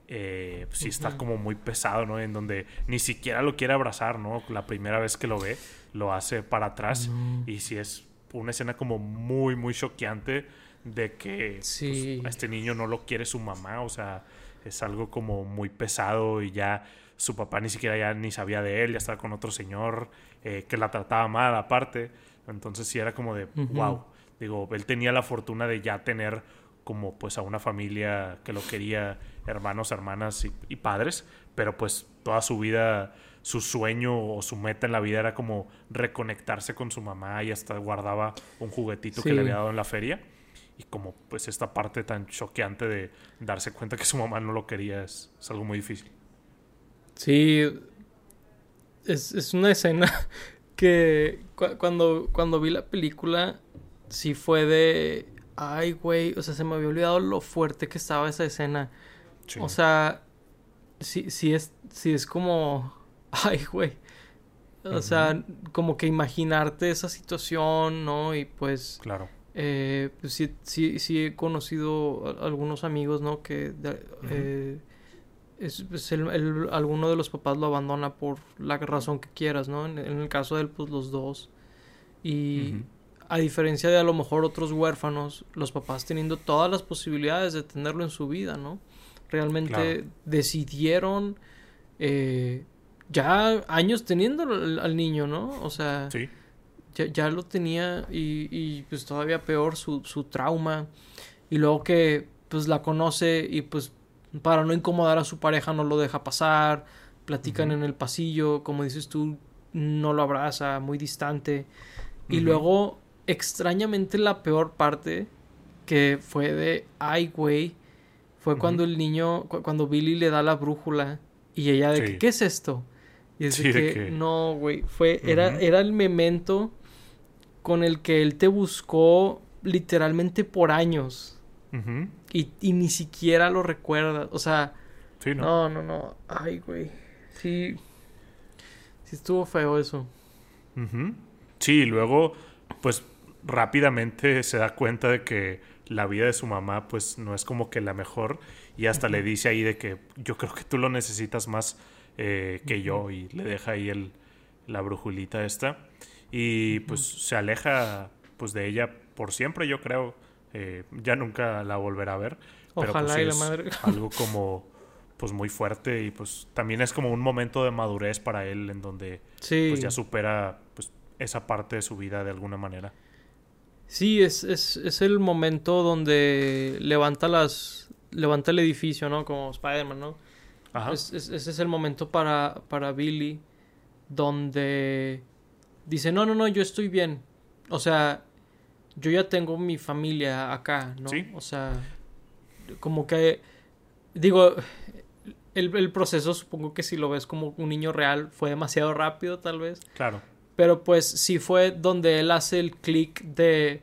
Eh, pues sí está como muy pesado, ¿no? En donde ni siquiera lo quiere abrazar, ¿no? La primera vez que lo ve, lo hace para atrás. Y si es una escena como muy, muy choqueante de que pues, a este niño no lo quiere su mamá, o sea, es algo como muy pesado y ya su papá ni siquiera ya ni sabía de él, ya estaba con otro señor eh, que la trataba mal aparte, entonces sí era como de, wow, digo, él tenía la fortuna de ya tener como pues a una familia que lo quería, hermanos, hermanas y padres, pero pues toda su vida su sueño o su meta en la vida era como reconectarse con su mamá y hasta guardaba un juguetito que le había dado en la feria. Y como pues esta parte tan choqueante de darse cuenta que su mamá no lo quería es, algo muy difícil. Sí, es, una escena *laughs* que cuando, cuando vi la película, sí fue de, ay güey, o sea, se me había olvidado lo fuerte que estaba esa escena. O sea, sí, sí, es, sí es como *laughs* ay, güey. O sea, como que imaginarte esa situación, ¿no? Y pues... Claro. Eh, pues sí, sí, sí he conocido algunos amigos, ¿no? Que eh, es, pues, el, alguno de los papás lo abandona por la razón que quieras, ¿no? En, el caso de él, pues los dos. Y a diferencia de a lo mejor otros huérfanos, los papás teniendo todas las posibilidades de tenerlo en su vida, ¿no? Realmente decidieron eh, ya años teniendo al, niño, ¿no? O sea, ya, ya, lo tenía y, y pues todavía peor su, su, trauma. Y luego que pues la conoce y pues para no incomodar a su pareja no lo deja pasar, platican en el pasillo, como dices tú, no lo abraza, muy distante. Y luego, extrañamente, la peor parte que fue de, ay, güey, fue cuando el niño, cuando Billy le da la brújula y ella de, ¿qué es esto? Y es que, no, güey, fue, era, era el memento con el que él te buscó literalmente por años. y, ni siquiera lo recuerda. O sea, ¿no? no, no, Ay, güey. Sí. Sí estuvo feo eso. Sí, y luego, pues rápidamente se da cuenta de que la vida de su mamá, pues no es como que la mejor. Y hasta le dice ahí de que yo creo que tú lo necesitas más eh, que yo y le deja ahí el, la brujulita esta. Y pues se aleja pues de ella por siempre, yo creo. Eh, ya nunca la volverá a ver. Pero, pues, Ojalá y la madre. *laughs* algo como pues muy fuerte y pues también es como un momento de madurez para él en donde pues ya supera pues esa parte de su vida de alguna manera. Sí, es, es, es el momento donde levanta las levanta el edificio, ¿no? Como Spider-Man, ¿no? Ese es el momento para, para Billy donde dice, no, no, no, yo estoy bien. O sea, yo ya tengo mi familia acá, ¿no? O sea, como que, digo, el, el, proceso supongo que si lo ves como un niño real fue demasiado rápido tal vez. Claro. Pero pues sí fue donde él hace el clic de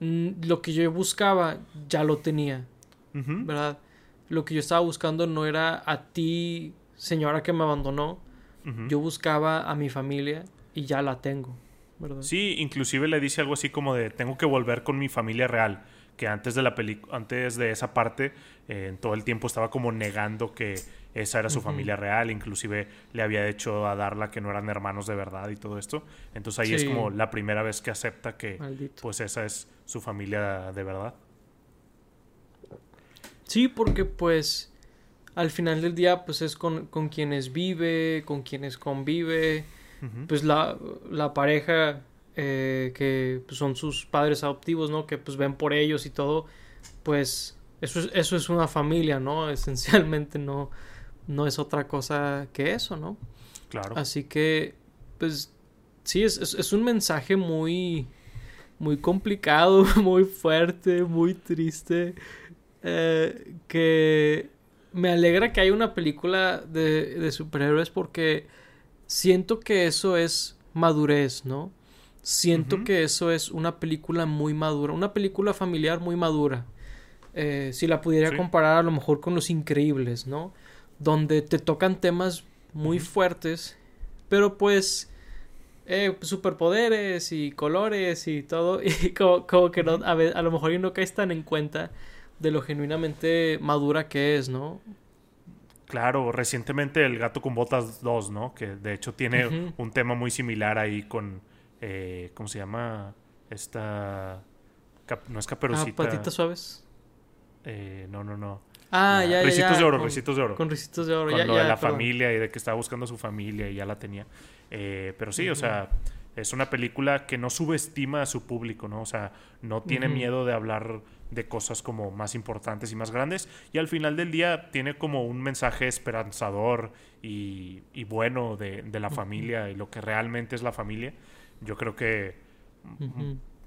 mm, lo que yo buscaba, ya lo tenía. ¿Verdad? Lo que yo estaba buscando no era a ti, señora que me abandonó. Yo buscaba a mi familia y ya la tengo. ¿verdad? Sí, inclusive le dice algo así como de tengo que volver con mi familia real que antes de la antes de esa parte en todo el tiempo estaba como negando que esa era su familia real, inclusive le había hecho a Darla que no eran hermanos de verdad y todo esto. Entonces ahí es como la primera vez que acepta que pues esa es su familia de verdad. Sí, porque pues al final del día pues es con, con quienes vive, con quienes convive, pues la, la pareja eh, que pues, son sus padres adoptivos, ¿no? Que pues ven por ellos y todo, pues eso es, eso es una familia, ¿no? *laughs* Esencialmente no, no es otra cosa que eso, ¿no? Claro. Así que, pues, sí, es, es, un mensaje muy, muy complicado, *laughs* muy fuerte, muy triste, eh, que me alegra que haya una película de, de superhéroes porque siento que eso es madurez, ¿no? Siento que eso es una película muy madura, una película familiar muy madura. Eh, si la pudiera comparar a lo mejor con Los Increíbles, ¿no? Donde te tocan temas muy fuertes, pero pues eh, superpoderes y colores y todo, *laughs* y como, que no, a, a lo mejor no caes tan en cuenta de lo genuinamente madura que es, ¿no? Claro, recientemente El Gato con Botas 2, ¿no? Que de hecho tiene un tema muy similar ahí con eh, ¿cómo se llama? Esta... no es caperucita. Ah, patitas suaves. Eh, no, no, no. Ah, ya, ya. Ricitos de oro, ricitos de oro. Con ricitos de oro, con lo de la familia y de que estaba buscando a su familia y ya la tenía. Eh, pero sí, o sea, es una película que no subestima a su público, ¿no? O sea, no tiene miedo de hablar de cosas como más importantes y más grandes. Y al final del día tiene como un mensaje esperanzador y, y bueno de, de la familia y lo que realmente es la familia yo creo que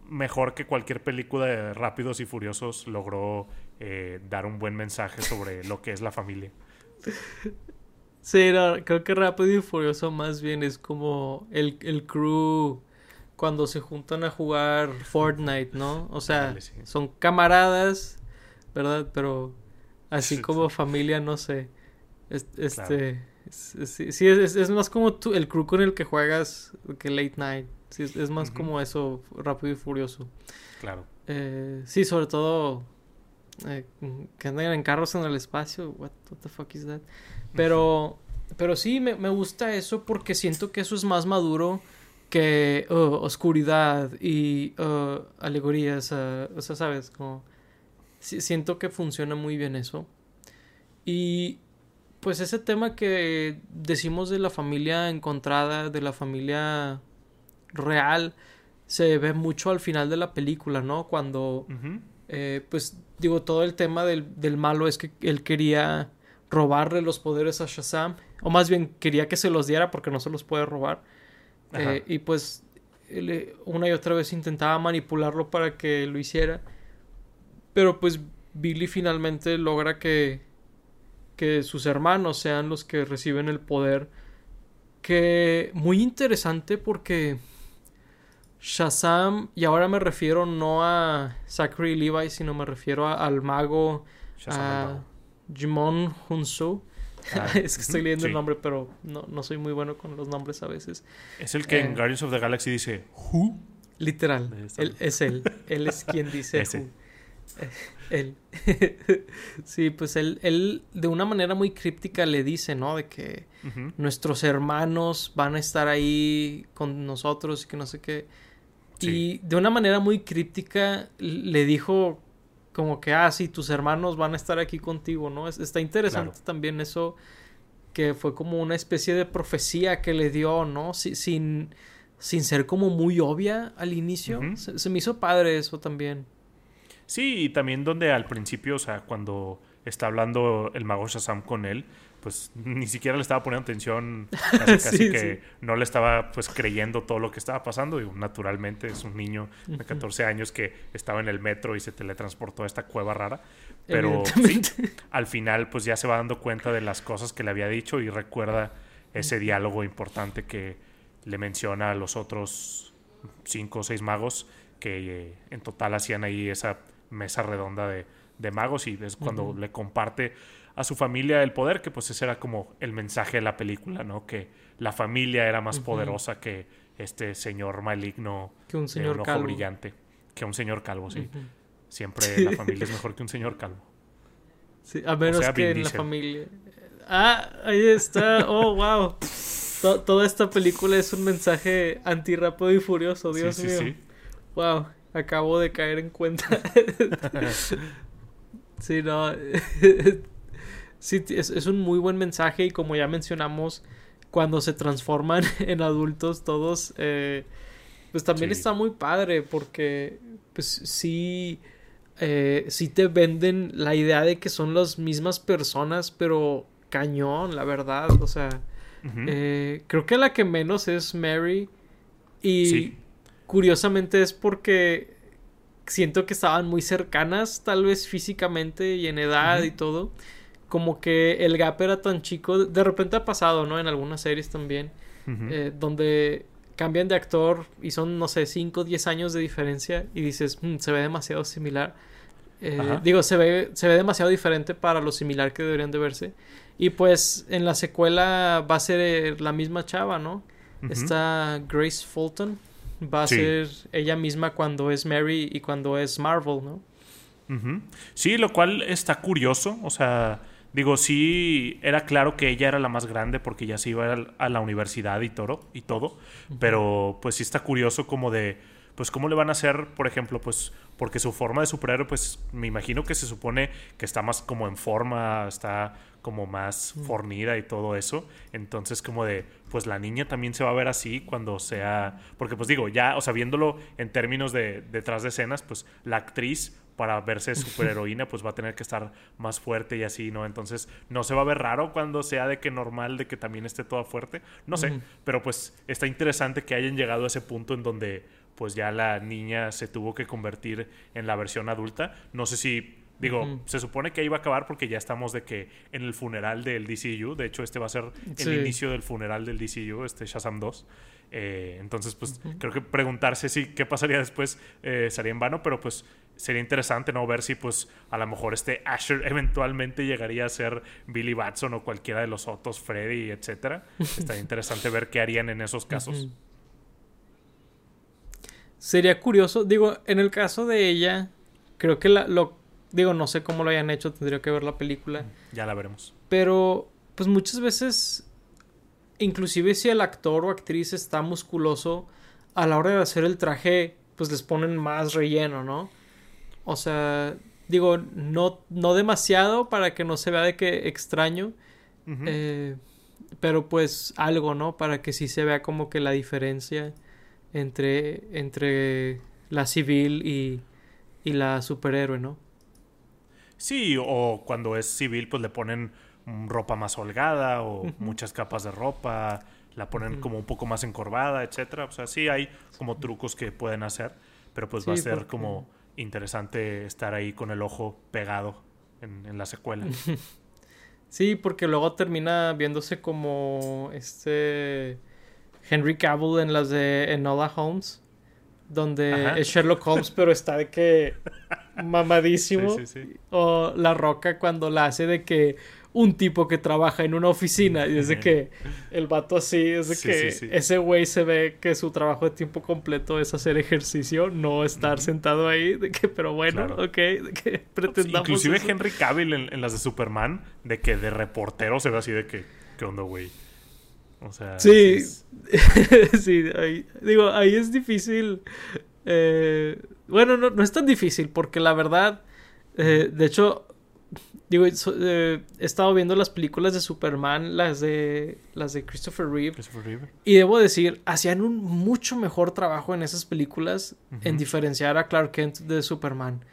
mejor que cualquier película de Rápidos y Furiosos logró eh, dar un buen mensaje sobre lo que es la familia. *laughs* Sí, creo que Rápido y Furioso más bien es como el, el crew cuando se juntan a jugar Fortnite, ¿no? O sea, son camaradas, ¿verdad? Pero así como familia, no sé. Este, sí, es, es, más como el crew con el que juegas que Late Night. Sí, es, más como eso, rápido y furioso. Claro. Eh, sí, sobre todo eh, que andan en carros en el espacio. What, the fuck is that? Pero, pero sí, me, me, gusta eso porque siento que eso es más maduro que uh, oscuridad y uh, alegorías. Uh, o sea, ¿sabes? Como, siento que funciona muy bien eso. Y pues ese tema que decimos de la familia encontrada, de la familia real se ve mucho al final de la película, ¿no? Cuando, eh, pues, digo, todo el tema del, malo es que él quería robarle los poderes a Shazam, o más bien quería que se los diera porque no se los puede robar. Eh, y pues, una y otra vez intentaba manipularlo para que lo hiciera. Pero pues Billy finalmente logra que, que sus hermanos sean los que reciben el poder. Que muy interesante porque Shazam, y ahora me refiero no a Zachary Levi, sino me refiero al mago a Jimon Hunsu. Ah, *laughs* es que estoy leyendo el nombre, pero no, no, soy muy bueno con los nombres a veces. Es el que en eh, Guardians of the Galaxy dice Who. Literal, él, es él. Él es quien dice Who. Eh, él. *laughs* sí, pues él, él de una manera muy críptica le dice, ¿no? De que nuestros hermanos van a estar ahí con nosotros y que no sé qué. Y de una manera muy críptica le dijo como que, ah, sí, tus hermanos van a estar aquí contigo, ¿no? está interesante también eso, que fue como una especie de profecía que le dio, ¿no? sin, sin ser como muy obvia al inicio. se, me hizo padre eso también. Sí, y también donde al principio, o sea, cuando está hablando el mago Shazam con él, pues ni siquiera le estaba poniendo atención, *laughs* casi, que no le estaba pues creyendo todo lo que estaba pasando. Y naturalmente es un niño de 14 años que estaba en el metro y se teletransportó a esta cueva rara. Pero *laughs* al final pues ya se va dando cuenta de las cosas que le había dicho y recuerda ese diálogo importante que, le menciona a los otros cinco o seis magos que eh, en total hacían ahí esa mesa redonda de, de magos y es cuando le comparte a su familia el poder, que pues ese era como el mensaje de la película, ¿no? Que la familia era más poderosa que este señor maligno, que un señor ojo calvo. brillante, que un señor calvo, sí. Siempre la familia es mejor que un señor calvo. Sí, a menos que en la familia. Ah, ahí está. Oh, wow. toda esta película es un mensaje anti rápido y furioso, Dios sí, mío. Wow, acabo de caer en cuenta. *laughs* sí, no. *laughs* sí, es, un muy buen mensaje y como ya mencionamos, cuando se transforman *laughs* en adultos todos, eh, pues también está muy padre porque pues sí, eh, sí te venden la idea de que son las mismas personas, pero cañón, la verdad, o sea, eh, creo que la que menos es Mary y curiosamente es porque siento que estaban muy cercanas, tal vez físicamente y en edad y todo. Como que el gap era tan chico. De repente ha pasado, ¿no? En algunas series también. Eh, donde cambian de actor y son, no sé, 5 o 10 años de diferencia. Y dices, mm, se ve demasiado similar. Eh, digo, se ve, se ve demasiado diferente para lo similar que deberían de verse. Y pues en la secuela va a ser la misma chava, ¿no? Está Grace Fulton va a ser ella misma cuando es Mary y cuando es Marvel, ¿no? Sí, lo cual está curioso, o sea, digo, sí era claro que ella era la más grande porque ya se iba a la universidad y todo, y todo pero pues sí está curioso como de, pues cómo le van a hacer, por ejemplo, pues porque su forma de superhéroe, pues me imagino que se supone que está más como en forma, está como más fornida y todo eso. Entonces, como de, pues la niña también se va a ver así cuando sea. Porque, pues digo, ya, o sea, viéndolo en términos de detrás de escenas, pues la actriz para verse superheroína, pues va a tener que estar más fuerte y así, ¿no? Entonces, no se va a ver raro cuando sea de que normal, de que también esté toda fuerte. No sé, pero pues está interesante que hayan llegado a ese punto en donde pues ya la niña se tuvo que convertir en la versión adulta. No sé si Digo, se supone que ahí va a acabar porque ya estamos de que en el funeral del DCU, de hecho este va a ser el inicio del funeral del DCU, este Shazam 2. Eh, entonces, pues creo que preguntarse si qué pasaría después eh, sería en vano, pero pues sería interesante no ver si pues a lo mejor este Asher *laughs* eventualmente llegaría a ser Billy Batson o cualquiera de los otros, Freddy, etcétera. Estaría *laughs* interesante ver qué harían en esos casos. Sería curioso, digo, en el caso de ella, creo que la, lo Digo, no sé cómo lo hayan hecho, tendría que ver la película. Ya la veremos. Pero, pues muchas veces, inclusive si el actor o actriz está musculoso, a la hora de hacer el traje, pues les ponen más relleno, ¿no? O sea, digo, no, no demasiado para que no se vea de que extraño. Eh, pero pues algo, ¿no? Para que sí se vea como que la diferencia entre, entre la civil y, y la superhéroe, ¿no? Sí, o cuando es civil, pues le ponen ropa más holgada o muchas capas de ropa, la ponen como un poco más encorvada, etcétera. O sea, sí hay como trucos que pueden hacer, pero pues va a ser como interesante estar ahí con el ojo pegado en, la secuela. *laughs* sí, porque luego termina viéndose como este Henry Cavill en las de Enola Holmes, donde es Sherlock Holmes, pero está de que *laughs* mamadísimo. O La Roca cuando la hace de que un tipo que trabaja en una oficina y es de que el vato así, es de que ese güey se ve que su trabajo de tiempo completo es hacer ejercicio, no estar sentado ahí, de que, pero bueno, ok, de que pretendamos. Inclusive Henry Cavill en, las de Superman, de que de reportero se ve así de que, ¿qué onda, güey? O sea. Sí, *laughs* sí, digo, ahí es difícil eh, bueno, no, no, es tan difícil porque la verdad, eh, de hecho, digo, eh, he estado viendo las películas de Superman, las de las de Christopher Reeve, y debo decir, hacían un mucho mejor trabajo en esas películas en diferenciar a Clark Kent de Superman.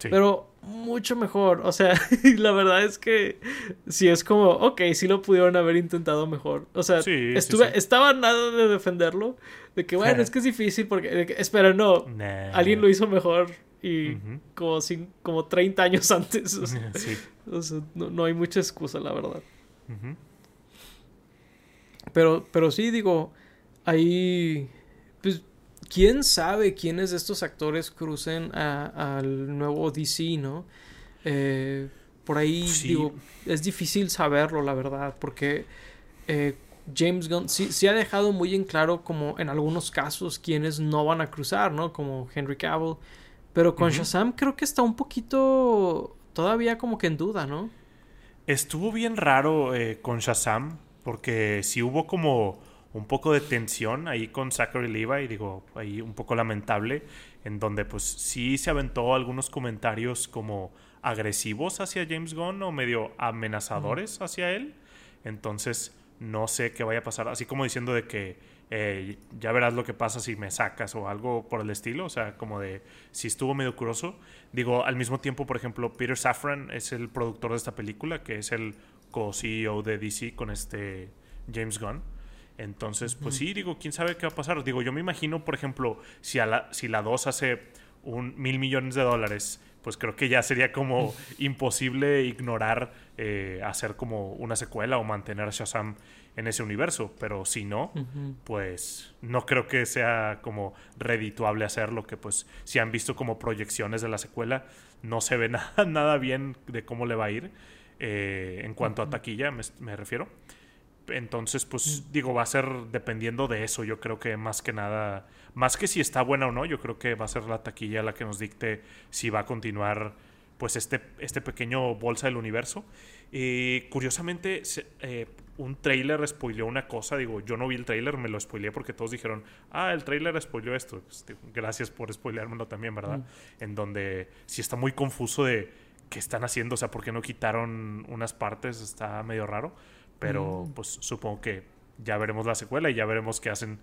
Pero mucho mejor. O sea, *laughs* la verdad es que sí es como, ok, sí lo pudieron haber intentado mejor. O sea, estuve, estaba nada de defenderlo. De que, bueno, *laughs* es que es difícil porque, espera, no, alguien lo hizo mejor y como, como 30 años *laughs* antes. O sea, no, hay mucha excusa, la verdad. Pero, pero sí, digo, ahí, pues, quién sabe quiénes de estos actores crucen al nuevo DC, ¿no? Eh, por ahí, digo, es difícil saberlo, la verdad, porque eh, James Gunn sí, ha dejado muy en claro como en algunos casos quienes no van a cruzar, ¿no? Como Henry Cavill. Pero con Shazam creo que está un poquito todavía como que en duda, ¿no? Estuvo bien raro eh, con Shazam porque sí hubo como un poco de tensión ahí con Zachary Levi, digo, ahí un poco lamentable, en donde pues sí se aventó algunos comentarios como agresivos hacia James Gunn o medio amenazadores hacia él. Entonces, no sé qué vaya a pasar. Así como diciendo de que eh, ya verás lo que pasa si me sacas o algo por el estilo. O sea, como de si estuvo medio curioso. Digo, al mismo tiempo, por ejemplo, Peter Safran es el productor de esta película, que es el co-CEO de DC con este James Gunn. Entonces, pues sí, digo, quién sabe qué va a pasar. Digo, yo me imagino, por ejemplo, si, a la, si la 2 hace un mil millones de dólares pues creo que ya sería como imposible ignorar eh, hacer como una secuela o mantener a Shazam en ese universo. Pero si no, pues no creo que sea como redituable hacerlo, que pues si han visto como proyecciones de la secuela, no se ve *laughs* nada, nada bien de cómo le va a ir eh, en cuanto a taquilla, me, refiero. Entonces, pues digo, va a ser dependiendo de eso. Yo creo que más que nada más que si está buena o no, yo creo que va a ser la taquilla la que nos dicte si va a continuar pues este, este pequeño bolsa del universo. y curiosamente, eh, un trailer spoileó una cosa. Digo, yo no vi el trailer, me lo spoileé porque todos dijeron, ah, el trailer spoileó esto. Pues, gracias por spoileármelo también, ¿verdad? Mm. En donde sí está muy confuso de qué están haciendo, o sea, por qué no quitaron unas partes, está medio raro. Pero mm. pues supongo que ya veremos la secuela y ya veremos qué hacen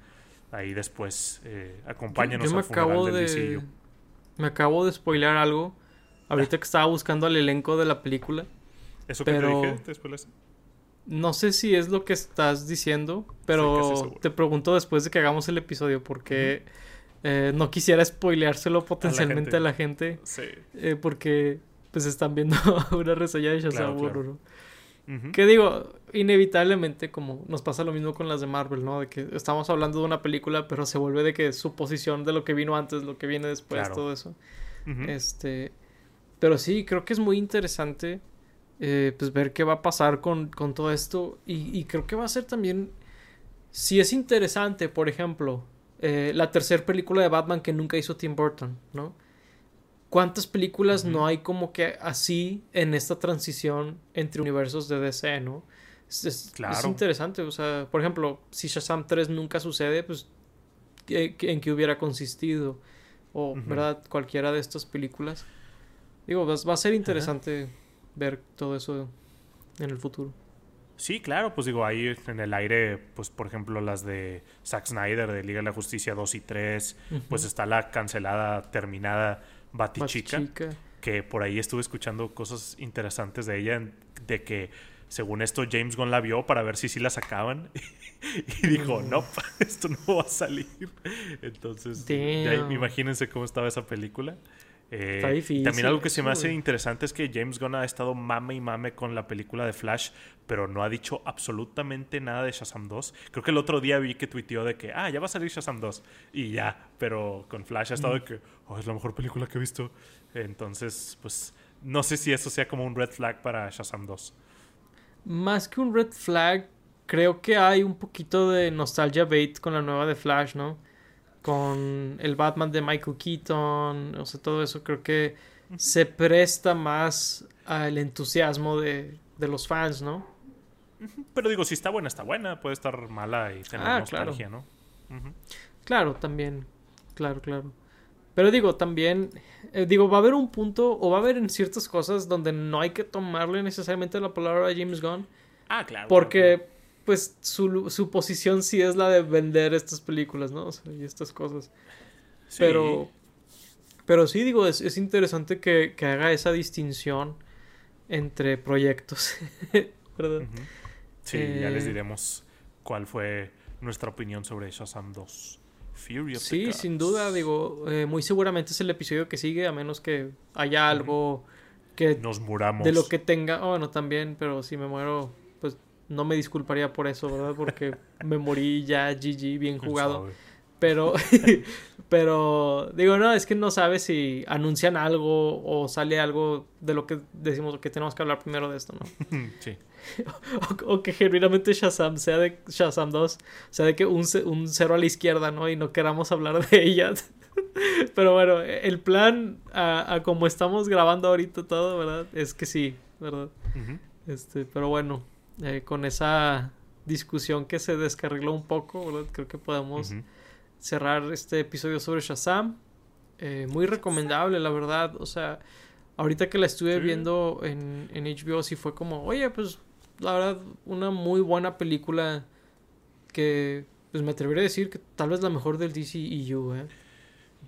ahí después eh, acompáñanos yo, me acabo de, Me acabo de spoilear algo. Ahorita que estaba buscando al elenco de la película. ¿Eso que te dije? ¿Te No sé si es lo que estás diciendo, pero te pregunto después de que hagamos el episodio porque eh, no quisiera spoileárselo potencialmente a la gente. sí. Eh, porque pues están viendo *laughs* una reseña de Shazam claro, que digo, inevitablemente, como nos pasa lo mismo con las de Marvel, ¿no? De que estamos hablando de una película, pero se vuelve de que su posición de lo que vino antes, lo que viene después, todo eso. Este. Pero sí, creo que es muy interesante. Eh, pues ver qué va a pasar con, todo esto. Y, creo que va a ser también. Si es interesante, por ejemplo, eh, la tercera película de Batman que nunca hizo Tim Burton, ¿no? ¿Cuántas películas no hay como que así en esta transición entre universos de DC, no? Es, interesante, o sea, por ejemplo, si Shazam 3 nunca sucede, pues, ¿en qué hubiera consistido? O, ¿verdad? Cualquiera de estas películas. Digo, va, a ser interesante ver todo eso en el futuro. Sí, claro, pues digo, ahí en el aire, pues por ejemplo las de Zack Snyder de Liga de la Justicia 2 y 3, pues está la cancelada, terminada Batichica, que por ahí estuve escuchando cosas interesantes de ella, de que según esto James Gunn la vio para ver si sí la sacaban *laughs* y dijo, no, *laughs* esto no va a salir. Entonces, imagínense cómo estaba esa película. Eh, también algo que se me hace interesante es que James Gunn ha estado mame y mame con la película de Flash, pero no ha dicho absolutamente nada de Shazam 2. Creo que el otro día vi que tuiteó de que, ah, ya va a salir Shazam 2. Y ya, pero con Flash ha estado de que, oh, es la mejor película que he visto. Entonces, pues, no sé si eso sea como un red flag para Shazam 2. Más que un red flag, creo que hay un poquito de nostalgia bait con la nueva de Flash, ¿no? Con el Batman de Michael Keaton, o sea, todo eso creo que se presta más al entusiasmo de, los fans, ¿no? Pero digo, si está buena, está buena, puede estar mala y tener ah, nostalgia, ¿no? Claro, también, claro, claro. Pero digo, también, eh, digo, va a haber un punto, o va a haber en ciertas cosas donde no hay que tomarle necesariamente la palabra a James Gunn. Ah, claro. Porque pues su, su, posición sí es la de vender estas películas, ¿no? O sea, y estas cosas. Pero, pero sí, digo, es, es interesante que, que, haga esa distinción entre proyectos, *laughs* ¿verdad? Sí, ya les eh, diremos cuál fue nuestra opinión sobre Shazam 2. Fury of sí, sin duda, digo, eh, muy seguramente es el episodio que sigue, a menos que haya algo que... Nos muramos. De lo que tenga, oh, bueno, también, pero si me muero, no me disculparía por eso, ¿verdad? Porque *laughs* me morí ya, GG, bien jugado. Pero, *laughs* pero, digo, no, es que no sabes si anuncian algo o sale algo de lo que decimos que tenemos que hablar primero de esto, ¿no? *laughs* Sí. o, que genuinamente Shazam sea de Shazam 2, sea de que un, un cero a la izquierda, ¿no? Y no queramos hablar de ellas. pero bueno, el plan a, como estamos grabando ahorita todo, ¿verdad? Es que sí, ¿verdad? Este, pero bueno, eh, con esa discusión que se descarriló un poco, ¿verdad? Creo que podemos cerrar este episodio sobre Shazam. Eh, muy recomendable, la verdad. O sea, ahorita que la estuve viendo en, en HBO, sí fue como, oye, pues la verdad, una muy buena película que, pues me atrevería a decir que tal vez la mejor del DCEU, ¿eh?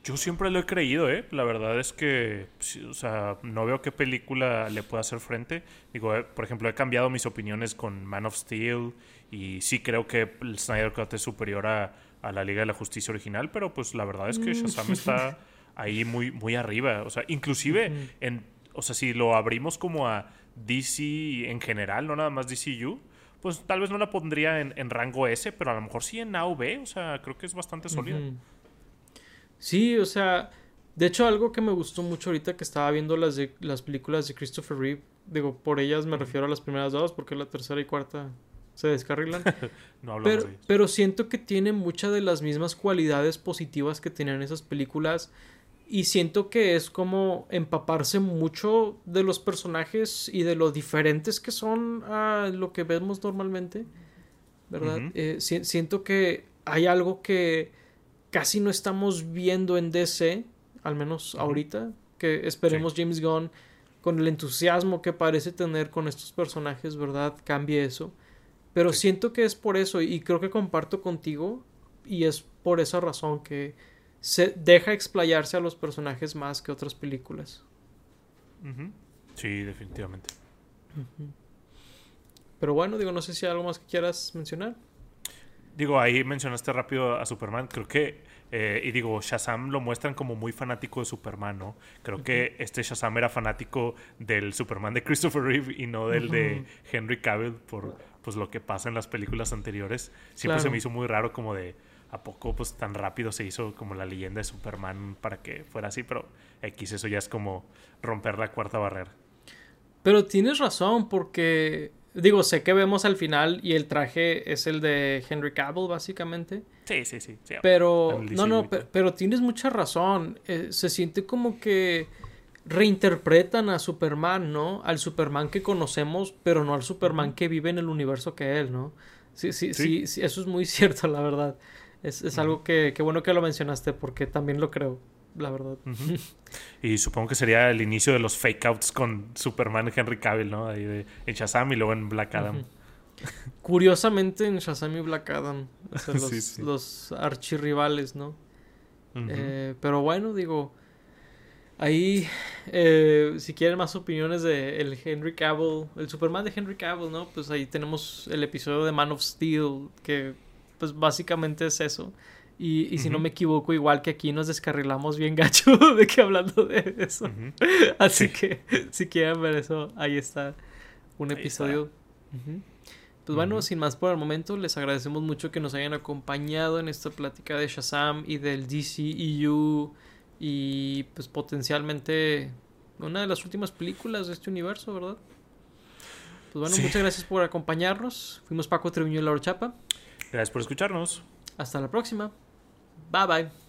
Yo siempre lo he creído, ¿eh? La verdad es que, o sea, no veo qué película le pueda hacer frente. Digo, eh, por ejemplo, he cambiado mis opiniones con Man of Steel y sí creo que el Snyder Cut es superior a, la Liga de la Justicia original, pero pues la verdad es que mm. Shazam está *laughs* ahí muy, muy arriba. O sea, inclusive, en, o sea, si lo abrimos como a DC en general, no nada más DCU, pues tal vez no la pondría en, rango S, pero a lo mejor sí en A o B, o sea, creo que es bastante sólida. Sí, o sea, de hecho algo que me gustó mucho ahorita que estaba viendo las, de, las películas de Christopher Reeve, digo, por ellas me refiero a las primeras dos, porque la tercera y cuarta se descarrilan. *laughs* no pero, de pero siento que tiene muchas de las mismas cualidades positivas que tenían esas películas y siento que es como empaparse mucho de los personajes y de lo diferentes que son a lo que vemos normalmente, ¿verdad? Eh, siento que hay algo que casi no estamos viendo en DC, al menos ahorita, que esperemos James Gunn con el entusiasmo que parece tener con estos personajes, ¿verdad? Cambie eso. Pero siento que es por eso y creo que comparto contigo y es por esa razón que se deja explayarse a los personajes más que otras películas. Sí, definitivamente. Pero bueno, digo, no sé si hay algo más que quieras mencionar. Digo, ahí mencionaste rápido a Superman. Creo que, eh, y digo, Shazam lo muestran como muy fanático de Superman, ¿no? Creo que este Shazam era fanático del Superman de Christopher Reeve y no del de Henry Cavill por pues lo que pasa en las películas anteriores. Siempre se me hizo muy raro como de a poco pues tan rápido se hizo como la leyenda de Superman para que fuera así, pero X eso ya es como romper la cuarta barrera. Pero tienes razón porque digo, sé que vemos al final y el traje es el de Henry Cavill básicamente. Sí, sí, sí. pero no, no, pero, tienes mucha razón. Eh, se siente como que reinterpretan a Superman, ¿no? Al Superman que conocemos, pero no al Superman que vive en el universo que él, ¿no? sí, sí, sí, sí eso es muy *laughs* cierto, la verdad. Es, es algo que, que, bueno que lo mencionaste porque también lo creo, la verdad. *laughs* Y supongo que sería el inicio de los fake outs con Superman y Henry Cavill, ¿no? Ahí de, en Shazam y luego en Black Adam. Curiosamente en Shazam y Black Adam. *laughs* los, los archirrivales, ¿no? Eh, pero bueno, digo. Ahí, eh, si quieren más opiniones de el Henry Cavill, el Superman de Henry Cavill, ¿no? Pues ahí tenemos el episodio de Man of Steel, que pues básicamente es eso. Y, y si no me equivoco, igual que aquí nos descarrilamos bien gacho *laughs* de que hablando de eso. *laughs* Así que si quieren ver eso, ahí está un episodio. Pues bueno, sin más por el momento, les agradecemos mucho que nos hayan acompañado en esta plática de Shazam y del DCEU y pues potencialmente una de las últimas películas de este universo, ¿verdad? Pues bueno, muchas gracias por acompañarnos. Fuimos Paco Treviño y Laura Chapa. Gracias por escucharnos. Hasta la próxima. Bye bye.